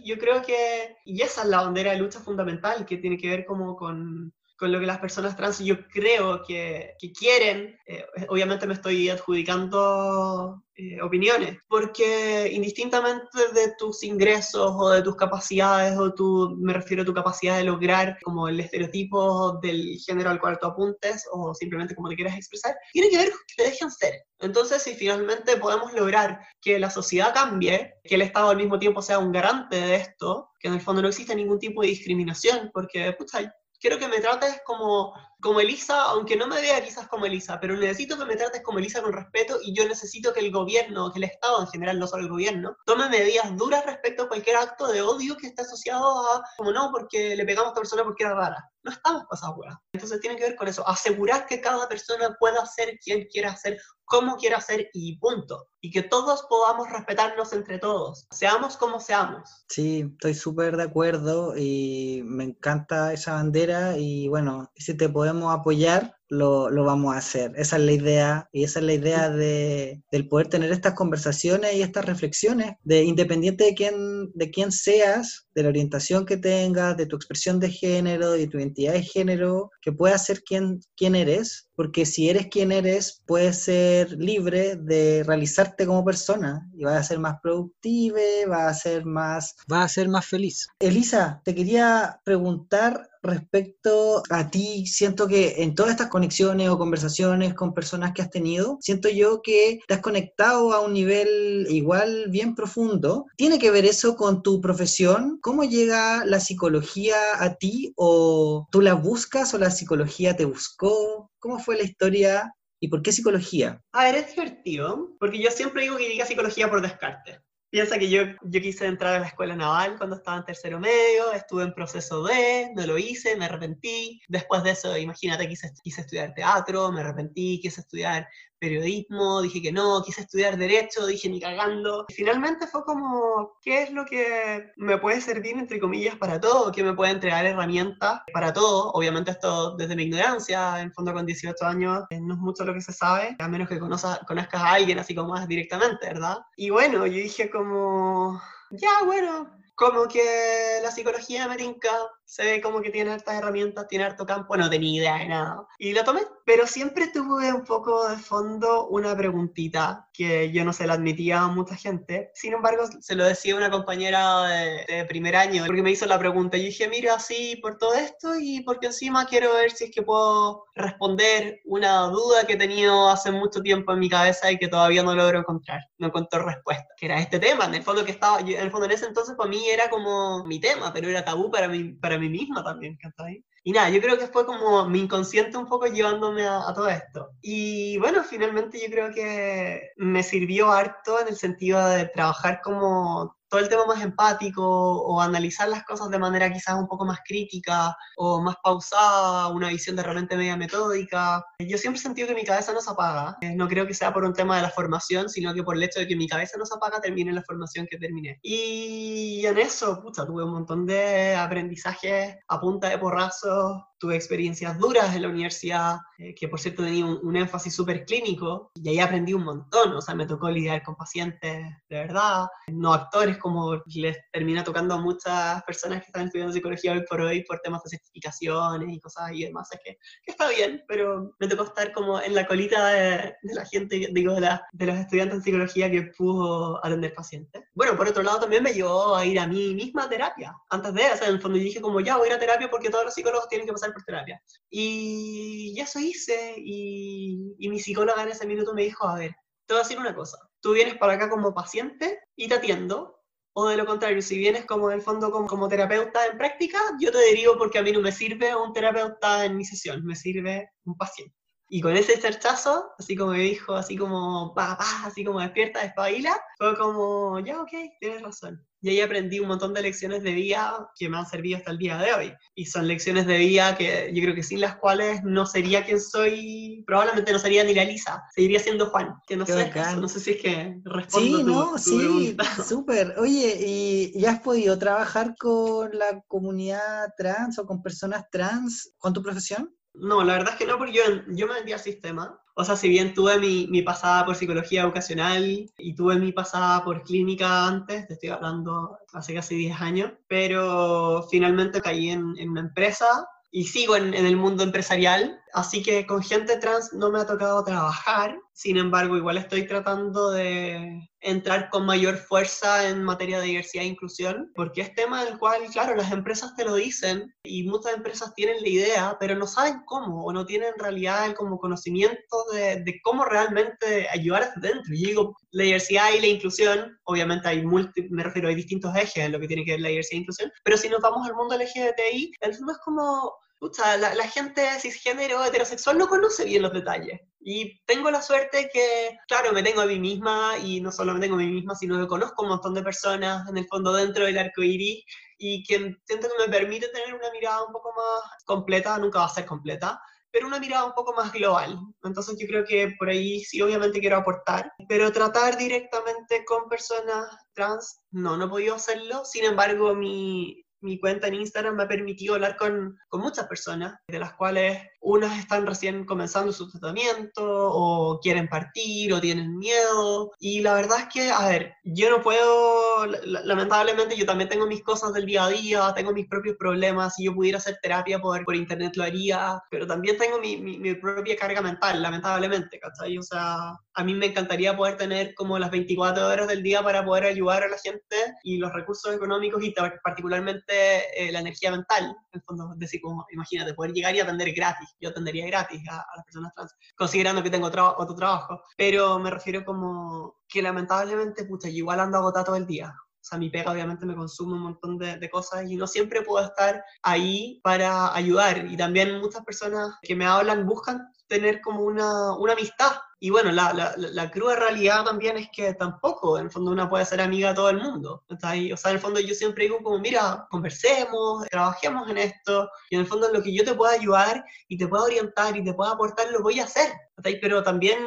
S1: Yo creo que, y esa es la bandera de lucha fundamental, que tiene que ver como con con lo que las personas trans yo creo que, quieren, eh, obviamente me estoy adjudicando eh, opiniones, porque indistintamente de tus ingresos o de tus capacidades, o tu, me refiero a tu capacidad de lograr como el estereotipo del género al cual tú apuntes, o simplemente como te quieras expresar, tiene que ver con que te dejen ser. Entonces, si finalmente podemos lograr que la sociedad cambie, que el Estado al mismo tiempo sea un garante de esto, que en el fondo no exista ningún tipo de discriminación, porque, pucha, quiero que me trates como, como Elisa, aunque no me vea quizás como Elisa, pero necesito que me trates como Elisa con respeto y yo necesito que el gobierno, que el Estado en general, no solo el gobierno, tome medidas duras respecto a cualquier acto de odio que esté asociado a, como no, porque le pegamos a esta persona porque era rara. No estamos pasados, Entonces tiene que ver con eso, asegurar que cada persona pueda ser quien quiera ser, como quiera ser y punto. Y que todos podamos respetarnos entre todos, seamos como seamos.
S2: Sí, estoy súper de acuerdo y me encanta esa bandera y bueno, si te podemos apoyar, lo, lo, vamos a hacer. Esa es la idea y esa es la idea de, del poder tener estas conversaciones y estas reflexiones, de independiente de quién, de quién seas, de la orientación que tengas, de tu expresión de género, de tu identidad de género, que puedas ser quien, quién eres, porque si eres quien eres, puedes ser libre de realizarte como persona y vas a ser más productiva, vas a ser más, vas a ser más feliz. Elisa, te quería preguntar respecto a ti, siento que en todas estas conexiones o conversaciones con personas que has tenido, siento yo que te has conectado a un nivel igual bien profundo. ¿Tiene que ver eso con tu profesión? ¿Cómo llega la psicología a ti o tú la buscas o la psicología te buscó? ¿Cómo fue la historia ¿Y por qué psicología?
S1: A ver, es divertido, porque yo siempre digo que llegué a psicología por descarte. Piensa que yo, yo quise entrar a la escuela naval cuando estaba en tercero medio, estuve en proceso de, no lo hice, me arrepentí. Después de eso, imagínate, quise, quise estudiar teatro, me arrepentí, quise estudiar periodismo, dije que no, quise estudiar derecho, dije ni cagando. finalmente fue como, ¿qué es lo que me puede servir, entre comillas, para todo? ¿Qué me puede entregar herramientas para todo? Obviamente esto desde mi ignorancia, en fondo con 18 años eh, no es mucho lo que se sabe, a menos que conozcas, conozcas a alguien así como más directamente, ¿verdad? Y bueno, yo dije como, ya bueno, como que la psicología me tinca, se ve como que tiene hartas herramientas, tiene harto campo, no tenía idea de nada. Y lo tomé, pero siempre tuve un poco de fondo una preguntita que yo no se la admitía a mucha gente. Sin embargo, se lo decía una compañera de, primer año, porque me hizo la pregunta. Y dije, mira, sí, por todo esto y porque encima quiero ver si es que puedo responder una duda que he tenido hace mucho tiempo en mi cabeza y que todavía no logro encontrar. No encontré respuesta, que era este tema. En el fondo que estaba, en el fondo en ese entonces para mí era como mi tema, pero era tabú para mí, para mí misma también, ahí y nada, yo creo que fue como mi inconsciente un poco llevándome a, todo esto. Y bueno, finalmente yo creo que me sirvió harto en el sentido de trabajar como todo el tema más empático o analizar las cosas de manera quizás un poco más crítica o más pausada, una visión de realmente media metódica. Yo siempre he sentido que mi cabeza no se apaga. Eh, no creo que sea por un tema de la formación, sino que por el hecho de que mi cabeza no se apaga, termine la formación que terminé. Y en eso, pucha, tuve un montón de aprendizajes a punta de porrazos, tuve experiencias duras en la universidad, eh, que por cierto tenía un, énfasis súper clínico, y ahí aprendí un montón, o sea, me tocó lidiar con pacientes de verdad, no actores como les termina tocando a muchas personas que están estudiando psicología hoy por hoy por temas de certificaciones y cosas y demás, es que, está bien, pero me tocó estar como en la colita de, la gente, digo, de, de los estudiantes en psicología que pudo atender pacientes. Bueno, por otro lado también me llevó a ir a mí misma terapia, antes de, o sea, en el fondo dije como ya voy a ir a terapia porque todos los psicólogos tienen que pasar por terapia. Y eso hice y, y mi psicóloga en ese minuto me dijo, a ver, te voy a decir una cosa, tú vienes para acá como paciente y te atiendo, o de lo contrario, si vienes como en el fondo como, como, terapeuta en práctica, yo te derivo porque a mí no me sirve un terapeuta en mi sesión, me sirve un paciente. Y con ese cerchazo, así como me dijo, así como, pa, pa, así como despierta, despabila, fue como, ya, ok, tienes razón. Y ahí aprendí un montón de lecciones de vida que me han servido hasta el día de hoy. Y son lecciones de vida que yo creo que sin las cuales no sería quien soy, probablemente no sería ni la Lisa, seguiría siendo Juan. Que no sé, no sé si es que respondo
S2: Sí, no, sí, súper. Oye, ¿y ya has podido trabajar con la comunidad trans o con personas trans con tu profesión?
S1: No, la verdad es que no, porque yo, yo me vendí al sistema. O sea, si bien tuve mi, mi, pasada por psicología educacional y tuve mi pasada por clínica antes, te estoy hablando hace casi 10 años, pero finalmente caí en, en una empresa y sigo en, en, el mundo empresarial, así que con gente trans no me ha tocado trabajar, sin embargo igual estoy tratando de entrar con mayor fuerza en materia de diversidad e inclusión, porque es tema del cual, claro, las empresas te lo dicen y muchas empresas tienen la idea, pero no saben cómo o no tienen en realidad como conocimiento de, cómo realmente ayudar hacia dentro. Y digo, la diversidad y la inclusión, obviamente hay multi, me refiero, hay distintos ejes en lo que tiene que ver la diversidad e inclusión, pero si nos vamos al mundo LGBTI, fondo es como Pucha, la, la, gente cisgénero heterosexual no conoce bien los detalles. Y tengo la suerte que, claro, me tengo a mí misma y no solo me tengo a mí misma, sino que conozco un montón de personas en el fondo dentro del arco iris y que siento que me permite tener una mirada un poco más completa, nunca va a ser completa, pero una mirada un poco más global. Entonces yo creo que por ahí sí obviamente quiero aportar, pero tratar directamente con personas trans, no, no he podido hacerlo. Sin embargo, mi, mi cuenta en Instagram me ha permitido hablar con, con, muchas personas, de las cuales unas están recién comenzando su tratamiento o quieren partir o tienen miedo. Y la verdad es que, a ver, yo no puedo, lamentablemente yo también tengo mis cosas del día a día, tengo mis propios problemas, si yo pudiera hacer terapia por, por internet lo haría, pero también tengo mi, mi, mi propia carga mental, lamentablemente, ¿cachai? O sea, a mí me encantaría poder tener como las 24 horas del día para poder ayudar a la gente y los recursos económicos y particularmente eh, la energía mental, en el fondo, es decir, como, imagínate, poder llegar y atender gratis, yo atendería gratis a, las personas trans, considerando que tengo otro trabajo, pero me refiero como que lamentablemente, pucha, yo igual ando agotada todo el día, sea, mi pega obviamente me consume un montón de, de, cosas y no siempre puedo estar ahí para ayudar. Y también muchas personas que me hablan buscan tener como una, una amistad y bueno, la, la, la, cruda realidad también es que tampoco, en el fondo, una puede ser amiga de todo el mundo. ¿está ahí? O sea, en el fondo yo siempre digo como, mira, conversemos, trabajemos en esto, y en el fondo lo que yo te pueda ayudar y te pueda orientar y te pueda aportar, lo voy a hacer. ¿está ahí? Pero también,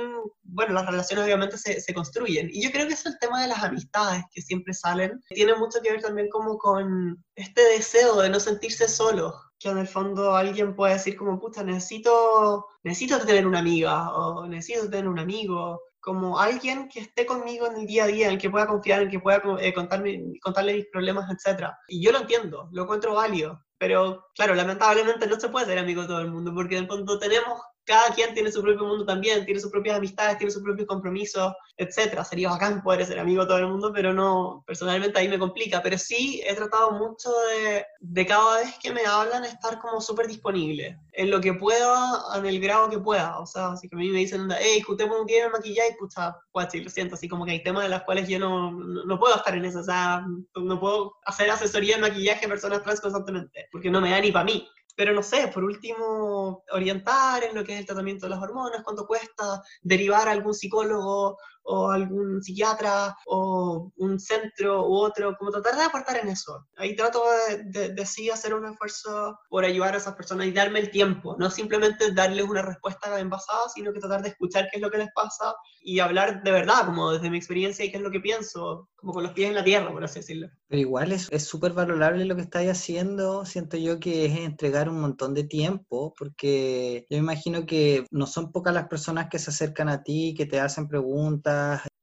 S1: bueno, las relaciones obviamente se, se, construyen. Y yo creo que es el tema de las amistades que siempre salen. Tiene mucho que ver también como con este deseo de no sentirse solo que en el fondo alguien puede decir como, puta, necesito, necesito tener una amiga o necesito tener un amigo, como alguien que esté conmigo en el día a día, en el que pueda confiar, en el que pueda eh, contarme, contarle mis problemas, etc. Y yo lo entiendo, lo encuentro válido, pero claro, lamentablemente no se puede ser amigo de todo el mundo, porque en el fondo tenemos cada quien tiene su propio mundo también, tiene sus propias amistades, tiene sus propios compromisos, etcétera. Sería bacán poder ser amigo de todo el mundo, pero no, personalmente ahí me complica. Pero sí he tratado mucho de, de cada vez que me hablan estar como súper disponible, en lo que pueda, en el grado que pueda. O sea, así que a mí me dicen, hey, juntemos un día de maquillaje, pucha, sí, lo siento, así como que hay temas de los cuales yo no, no, puedo estar en eso, o sea, no puedo hacer asesoría de maquillaje a personas trans constantemente, porque no me da ni para mí pero no sé, por último, orientar en lo que es el tratamiento de las hormonas, cuánto cuesta, derivar a algún psicólogo o algún psiquiatra o un centro u otro, como tratar de aportar en eso. Ahí trato de, de, sí hacer un esfuerzo por ayudar a esas personas y darme el tiempo, no simplemente darles una respuesta envasada, sino que tratar de escuchar qué es lo que les pasa y hablar de verdad, como desde mi experiencia y qué es lo que pienso, como con los pies en la tierra, por así decirlo.
S2: Pero igual es súper valorable lo que estáis haciendo, siento yo que es entregar un montón de tiempo, porque yo imagino que no son pocas las personas que se acercan a ti, que te hacen preguntas.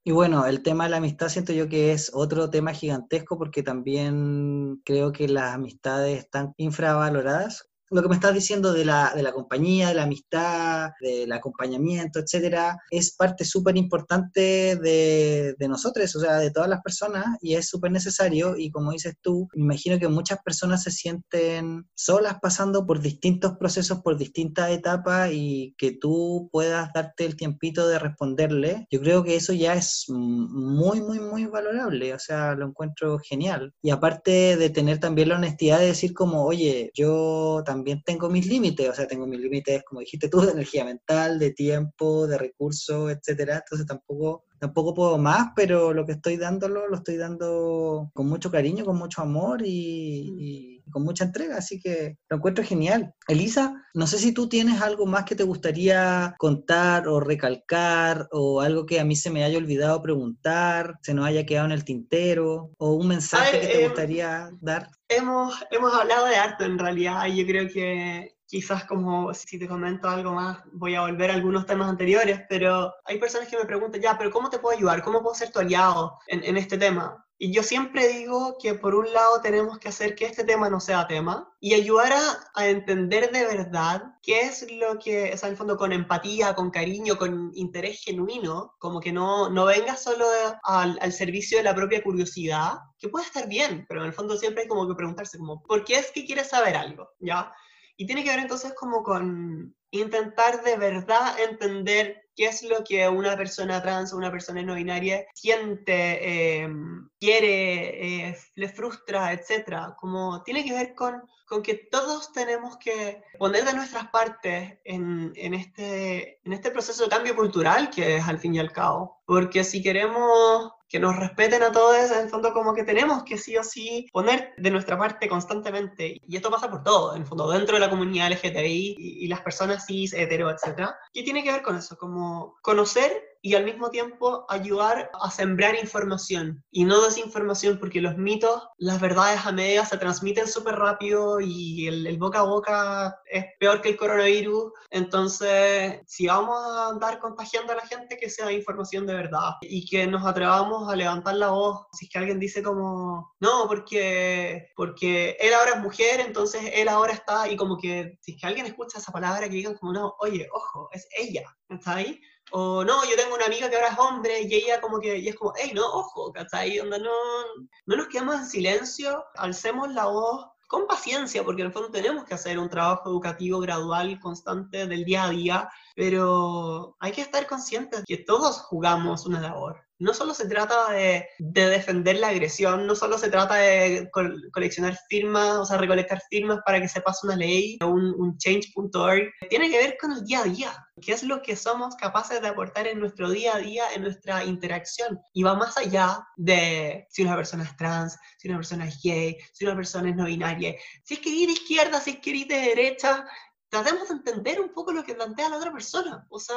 S2: Y bueno, el tema de la amistad siento yo que es otro tema gigantesco porque también creo que las amistades están infravaloradas lo que me estás diciendo de la, de la compañía, de la amistad, del acompañamiento, etcétera, es parte súper importante de, de, nosotros, o sea, de todas las personas, y es súper necesario. Y como dices tú, me imagino que muchas personas se sienten solas pasando por distintos procesos, por distintas etapas, y que tú puedas darte el tiempito de responderle. Yo creo que eso ya es muy, muy, muy valorable, o sea, lo encuentro genial. Y aparte de tener también la honestidad de decir como, oye, yo también también tengo mis límites, o sea, tengo mis límites, como dijiste tú, de energía mental, de tiempo, de recursos, etcétera. Entonces tampoco, tampoco puedo más, pero lo que estoy dándolo, lo estoy dando con mucho cariño, con mucho amor y, con mucha entrega, así que lo encuentro genial. Elisa, no sé si tú tienes algo más que te gustaría contar o recalcar, o algo que a mí se me haya olvidado preguntar, se nos haya quedado en el tintero, o un mensaje que te em, gustaría dar
S1: hemos, hemos hablado de arte en realidad y yo creo que quizás como si te comento algo más voy a volver a algunos temas anteriores, pero hay personas que me preguntan, ya, pero ¿cómo te puedo ayudar? ¿Cómo puedo ser tu aliado en, en este tema? Y yo siempre digo que por un lado tenemos que hacer que este tema no sea tema y ayudar a, a, entender de verdad qué es lo que, o sea, en el fondo con empatía, con cariño, con interés genuino, como que no, no venga solo al, al, servicio de la propia curiosidad, que puede estar bien, pero en el fondo siempre hay como que preguntarse como, ¿por qué es que quieres saber algo? ¿Ya? Y tiene que ver entonces como con intentar de verdad entender qué es lo que una persona trans o una persona no binaria siente, em, quiere, eh, le frustra, etc. Como tiene que ver con, con, que todos tenemos que poner de nuestras partes en, en, este, en este proceso de cambio cultural que es al fin y al cabo. Porque si queremos que nos respeten a todos, en el fondo como que tenemos que sí o sí poner de nuestra parte constantemente, y esto pasa por todo, en el fondo, dentro de la comunidad LGTBI y, y las personas cis, hetero, etc. ¿Qué tiene que ver con eso? Como conocer y al mismo tiempo ayudar a sembrar información y no desinformación, porque los mitos, las verdades a medias se transmiten súper rápido y el, boca a boca es peor que el coronavirus. Entonces, si vamos a andar contagiando a la gente, que sea información de verdad y que nos atrevamos a levantar la voz. Si es que alguien dice como, no, porque, porque él ahora es mujer, entonces él ahora está, y como que si es que alguien escucha esa palabra, que digan como, no, oye, ojo, es ella, ¿está ahí? O no, yo tengo una amiga que ahora es hombre y ella como que, y es como, hey, no, ojo, ¿cachai? Onda, no, no nos quedamos en silencio, alcemos la voz con paciencia, porque en el fondo tenemos que hacer un trabajo educativo gradual, constante, del día a día, pero hay que estar conscientes que todos jugamos una labor. No solo se trata de, defender la agresión, no solo se trata de coleccionar firmas, o sea, recolectar firmas para que se pase una ley, un, un change.org, tiene que ver con el día a día, qué es lo que somos capaces de aportar en nuestro día a día, en nuestra interacción, y va más allá de si una persona es trans, si una persona es gay, si una persona es no binaria, si es que ir de izquierda, si es que ir de derecha, tratemos de entender un poco lo que plantea la otra persona. O sea,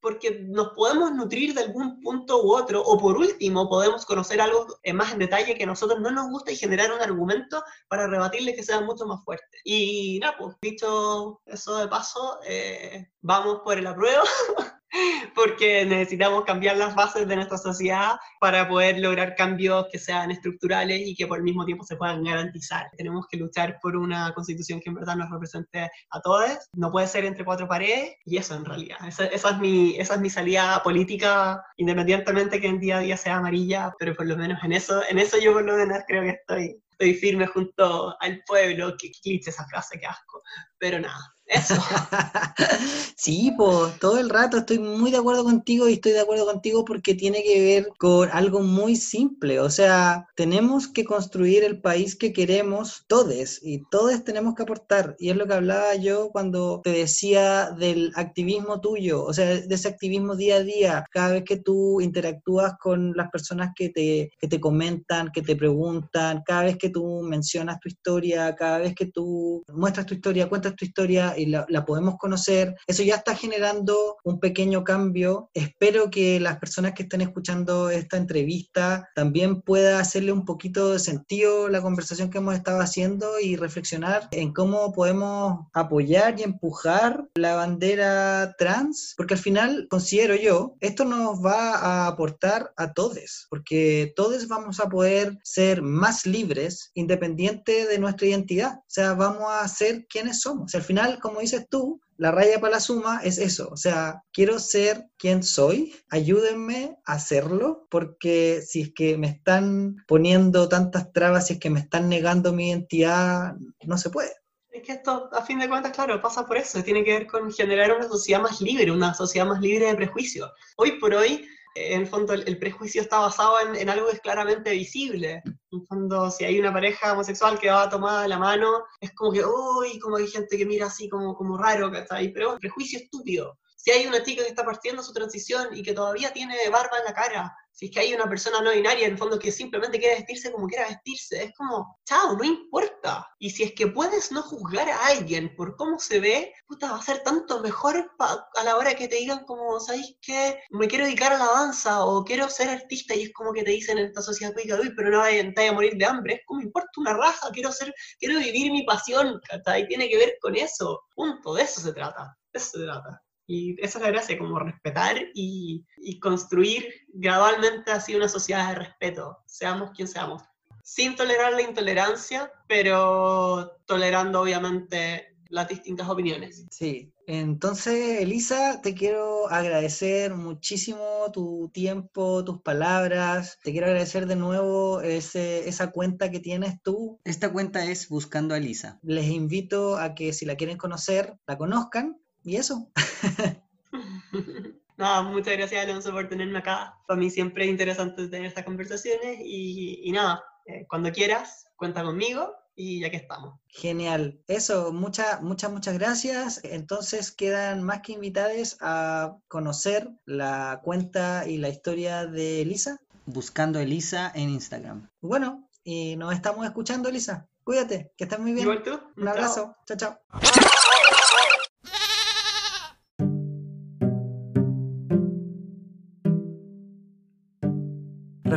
S1: porque nos podemos nutrir de algún punto u otro, o por último, podemos conocer algo más en detalle que a nosotros no nos gusta y generar un argumento para rebatirle que sea mucho más fuerte. Y nada, pues dicho eso de paso, eh, vamos por el apruebo. porque necesitamos cambiar las bases de nuestra sociedad para poder lograr cambios que sean estructurales y que por el mismo tiempo se puedan garantizar. Tenemos que luchar por una constitución que en verdad nos represente a todos, no puede ser entre cuatro paredes, y eso en realidad, esa, esa, es, mi, esa es mi salida política, independientemente que en día a día sea amarilla, pero por lo menos en eso, en eso yo por lo menos creo que estoy, estoy firme junto al pueblo, que cliché esa frase, que asco, pero nada. Eso.
S2: sí, pues todo el rato estoy muy de acuerdo contigo y estoy de acuerdo contigo porque tiene que ver con algo muy simple. O sea, tenemos que construir el país que queremos todos y todos tenemos que aportar. Y es lo que hablaba yo cuando te decía del activismo tuyo, o sea, de ese activismo día a día, cada vez que tú interactúas con las personas que te, que te comentan, que te preguntan, cada vez que tú mencionas tu historia, cada vez que tú muestras tu historia, cuentas tu historia y la, podemos conocer, eso ya está generando un pequeño cambio. Espero que las personas que estén escuchando esta entrevista también pueda hacerle un poquito de sentido la conversación que hemos estado haciendo y reflexionar en cómo podemos apoyar y empujar la bandera trans, porque al final considero yo, esto nos va a aportar a todos, porque todos vamos a poder ser más libres independiente de nuestra identidad, o sea, vamos a ser quienes somos. O sea, al final como dices tú, la raya para la suma es eso, o sea, quiero ser quien soy, ayúdenme a hacerlo, porque si es que me están poniendo tantas trabas, si es que me están negando mi identidad, no se puede.
S1: Es que esto, a fin de cuentas, claro, pasa por eso, tiene que ver con generar una sociedad más libre, una sociedad más libre de prejuicios. Hoy por hoy, en el fondo el, prejuicio está basado en, algo que es claramente visible. En el fondo, si hay una pareja homosexual que va tomada la mano, es como que, uy, como hay gente que mira así como, como raro, ¿cachai? Pero es un prejuicio estúpido. Si hay una chica que está partiendo su transición y que todavía tiene barba en la cara, si es que hay una persona no binaria en el fondo que simplemente quiere vestirse como quiera vestirse, es como, chao, no importa. Y si es que puedes no juzgar a alguien por cómo se ve, puta, va a ser tanto mejor a la hora que te digan como, ¿sabéis qué? Me quiero dedicar a la danza o quiero ser artista y es como que te dicen en esta sociedad cuica, uy, pero no vayas a morir de hambre. Es como, importa una raza, quiero ser, quiero vivir mi pasión, y tiene que ver con eso. Punto, de eso se trata, de eso se trata. Y esa es la gracia, como respetar y, construir gradualmente así una sociedad de respeto, seamos quien seamos. Sin tolerar la intolerancia, pero tolerando obviamente las distintas opiniones.
S2: Sí, entonces Elisa, te quiero agradecer muchísimo tu tiempo, tus palabras, te quiero agradecer de nuevo ese, esa cuenta que tienes tú. Esta cuenta es Buscando a Elisa. Les invito a que si la quieren conocer, la conozcan y eso.
S1: Nada, muchas gracias Alonso por tenerme acá. Para mí siempre es interesante tener estas conversaciones y, nada, eh, cuando quieras, cuenta conmigo y ya que estamos.
S2: Genial. Eso, muchas, muchas, muchas gracias. Entonces quedan más que invitados a conocer la cuenta y la historia de Elisa. Buscando Elisa en Instagram. Bueno, y nos estamos escuchando, Elisa. Cuídate, que estés muy bien. Un abrazo. chao. chao.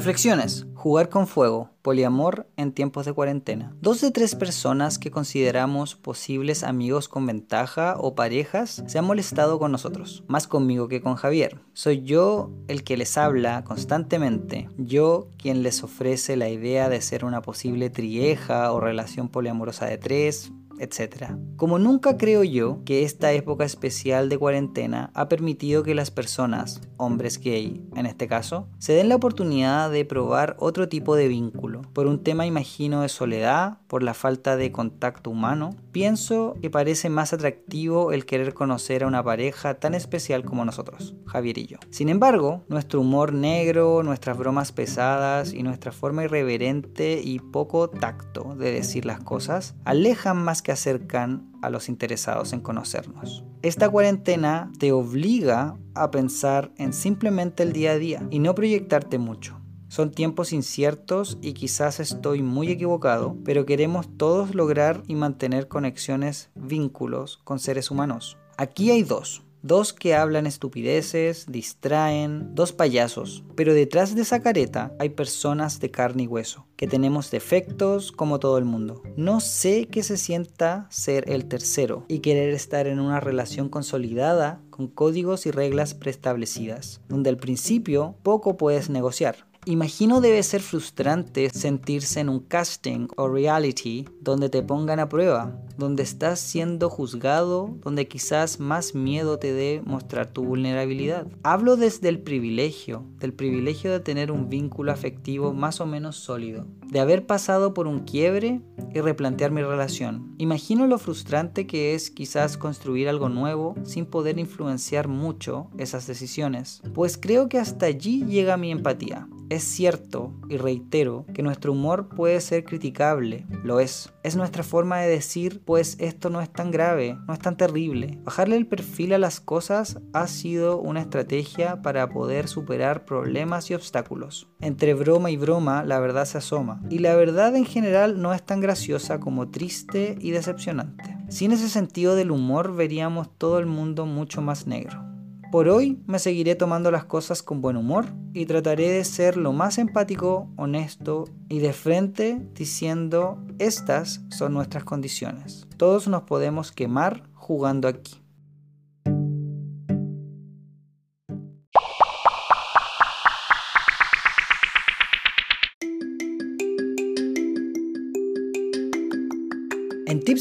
S2: Reflexiones. Jugar con fuego. Poliamor en tiempos de cuarentena. Dos de tres personas que consideramos posibles amigos con ventaja o parejas se han molestado con nosotros. Más conmigo que con Javier. Soy yo el que les habla constantemente. Yo quien les ofrece la idea de ser una posible trieja o relación poliamorosa de tres etc. Como nunca creo yo que esta época especial de cuarentena ha permitido que las personas, hombres gay en este caso, se den la oportunidad de probar otro tipo de vínculo, por un tema imagino de soledad, por la falta de contacto humano, pienso que parece más atractivo el querer conocer a una pareja tan especial como nosotros, Javier y yo. Sin embargo, nuestro humor negro, nuestras bromas pesadas y nuestra forma irreverente y poco tacto de decir las cosas alejan más que acercan a los interesados en conocernos. Esta cuarentena te obliga a pensar en simplemente el día a día y no proyectarte mucho. Son tiempos inciertos y quizás estoy muy equivocado, pero queremos todos lograr y mantener conexiones, vínculos con seres humanos. Aquí hay dos, Dos que hablan estupideces, distraen, dos payasos. Pero detrás de esa careta hay personas de carne y hueso, que tenemos defectos como todo el mundo. No sé qué se sienta ser el tercero y querer estar en una relación consolidada con códigos y reglas preestablecidas, donde al principio poco puedes negociar Imagino debe ser frustrante sentirse en un casting o reality donde te pongan a prueba, donde estás siendo juzgado, donde quizás más miedo te dé mostrar tu vulnerabilidad. Hablo desde el privilegio, del privilegio de tener un vínculo afectivo más o menos sólido, de haber pasado por un quiebre y replantear mi relación. Imagino lo frustrante que es quizás construir algo nuevo sin poder influenciar mucho esas decisiones, pues creo que hasta allí llega mi empatía. Es cierto, y reitero, que nuestro humor puede ser criticable, lo es. Es nuestra forma de decir, pues esto no es tan grave, no es tan terrible. Bajarle el perfil a las cosas ha sido una estrategia para poder superar problemas y obstáculos. Entre broma y broma, la verdad se asoma. Y la verdad en general no es tan graciosa como triste y decepcionante. Sin ese sentido del humor veríamos todo el mundo mucho más negro. Por hoy me seguiré tomando las cosas con buen humor y trataré de ser lo más empático, honesto y de frente diciendo estas son nuestras condiciones. Todos nos podemos quemar jugando aquí.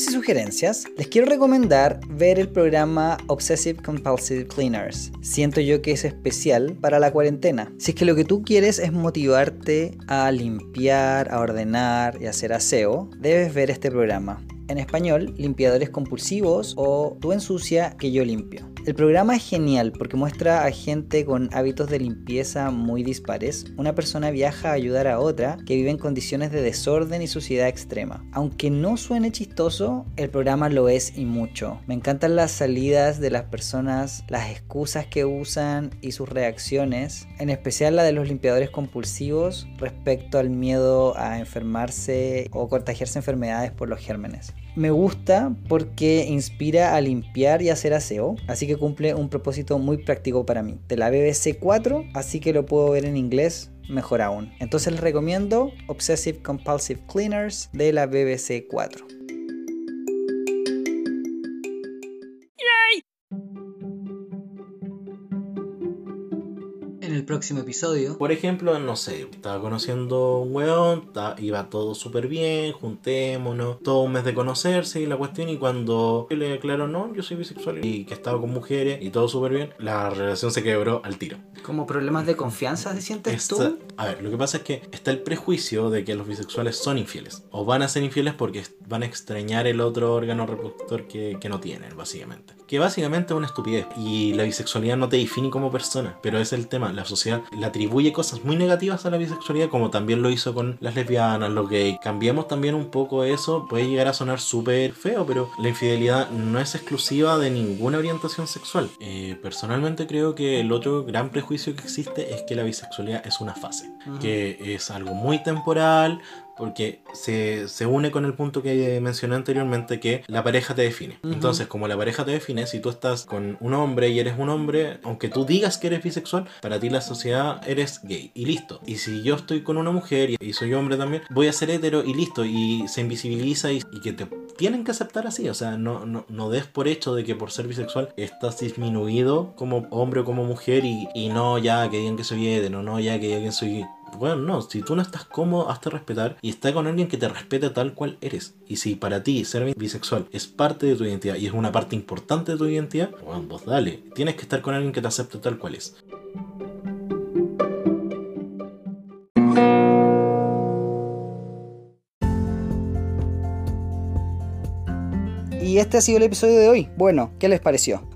S2: Y sugerencias, les quiero recomendar ver el programa Obsessive Compulsive Cleaners. Siento yo que es especial para la cuarentena. Si es que lo que tú quieres es motivarte a limpiar, a ordenar y hacer aseo, debes ver este programa en español, limpiadores compulsivos o tú ensucia que yo limpio. El programa es genial porque muestra a gente con hábitos de limpieza muy dispares. Una persona viaja a ayudar a otra que vive en condiciones de desorden y suciedad extrema. Aunque no suene chistoso, el programa lo es y mucho. Me encantan las salidas de las personas, las excusas que usan y sus reacciones, en especial la de los limpiadores compulsivos respecto al miedo a enfermarse o contagiarse enfermedades por los gérmenes me gusta porque inspira a limpiar y hacer aseo, así que cumple un propósito muy práctico para mí. De la BBC 4, así que lo puedo ver en inglés mejor aún. Entonces les recomiendo Obsessive Compulsive Cleaners de la BBC 4. Próximo episodio.
S5: Por ejemplo, no sé, estaba conociendo un weón, iba todo súper bien, juntémonos, todo un mes de conocerse y la cuestión, y cuando le aclaró, no, yo soy bisexual y que estaba con mujeres y todo súper bien, la relación se quebró al tiro.
S2: ¿Como problemas de confianza se sientes tú?
S5: A ver, lo que pasa es que está el prejuicio de que los bisexuales son infieles, o van a ser infieles porque van a extrañar el otro órgano reproductor que, que no tienen, básicamente. Que básicamente es una estupidez, y la bisexualidad no te define como persona, pero es el tema, la sociedad le atribuye cosas muy negativas a la bisexualidad, como también lo hizo con las lesbianas, los gays. Cambiamos también un poco eso, puede llegar a sonar súper feo, pero la infidelidad no es exclusiva de ninguna orientación sexual. Eh, personalmente creo que el otro gran prejuicio que existe es que la bisexualidad es una fase, que es algo muy temporal, porque se, se, une con el punto que mencioné anteriormente que la pareja te define. Entonces, como la pareja te define, si tú estás con un hombre y eres un hombre, aunque tú digas que eres bisexual, para ti la sociedad eres gay y listo. Y si yo estoy con una mujer y, soy hombre también, voy a ser hetero y listo. Y se invisibiliza y, que te tienen que aceptar así. O sea, no, no, no des por hecho de que por ser bisexual estás disminuido como hombre o como mujer y, y no ya que digan que soy hetero, no ya que digan que soy bueno, no, si tú no estás cómodo, hazte respetar y está con alguien que te respete tal cual eres. Y si para ti ser bisexual es parte de tu identidad y es una parte importante de tu identidad, bueno, vos dale. Tienes que estar con alguien que te acepte tal cual es.
S2: Y este ha sido el episodio de hoy. Bueno, ¿qué les pareció?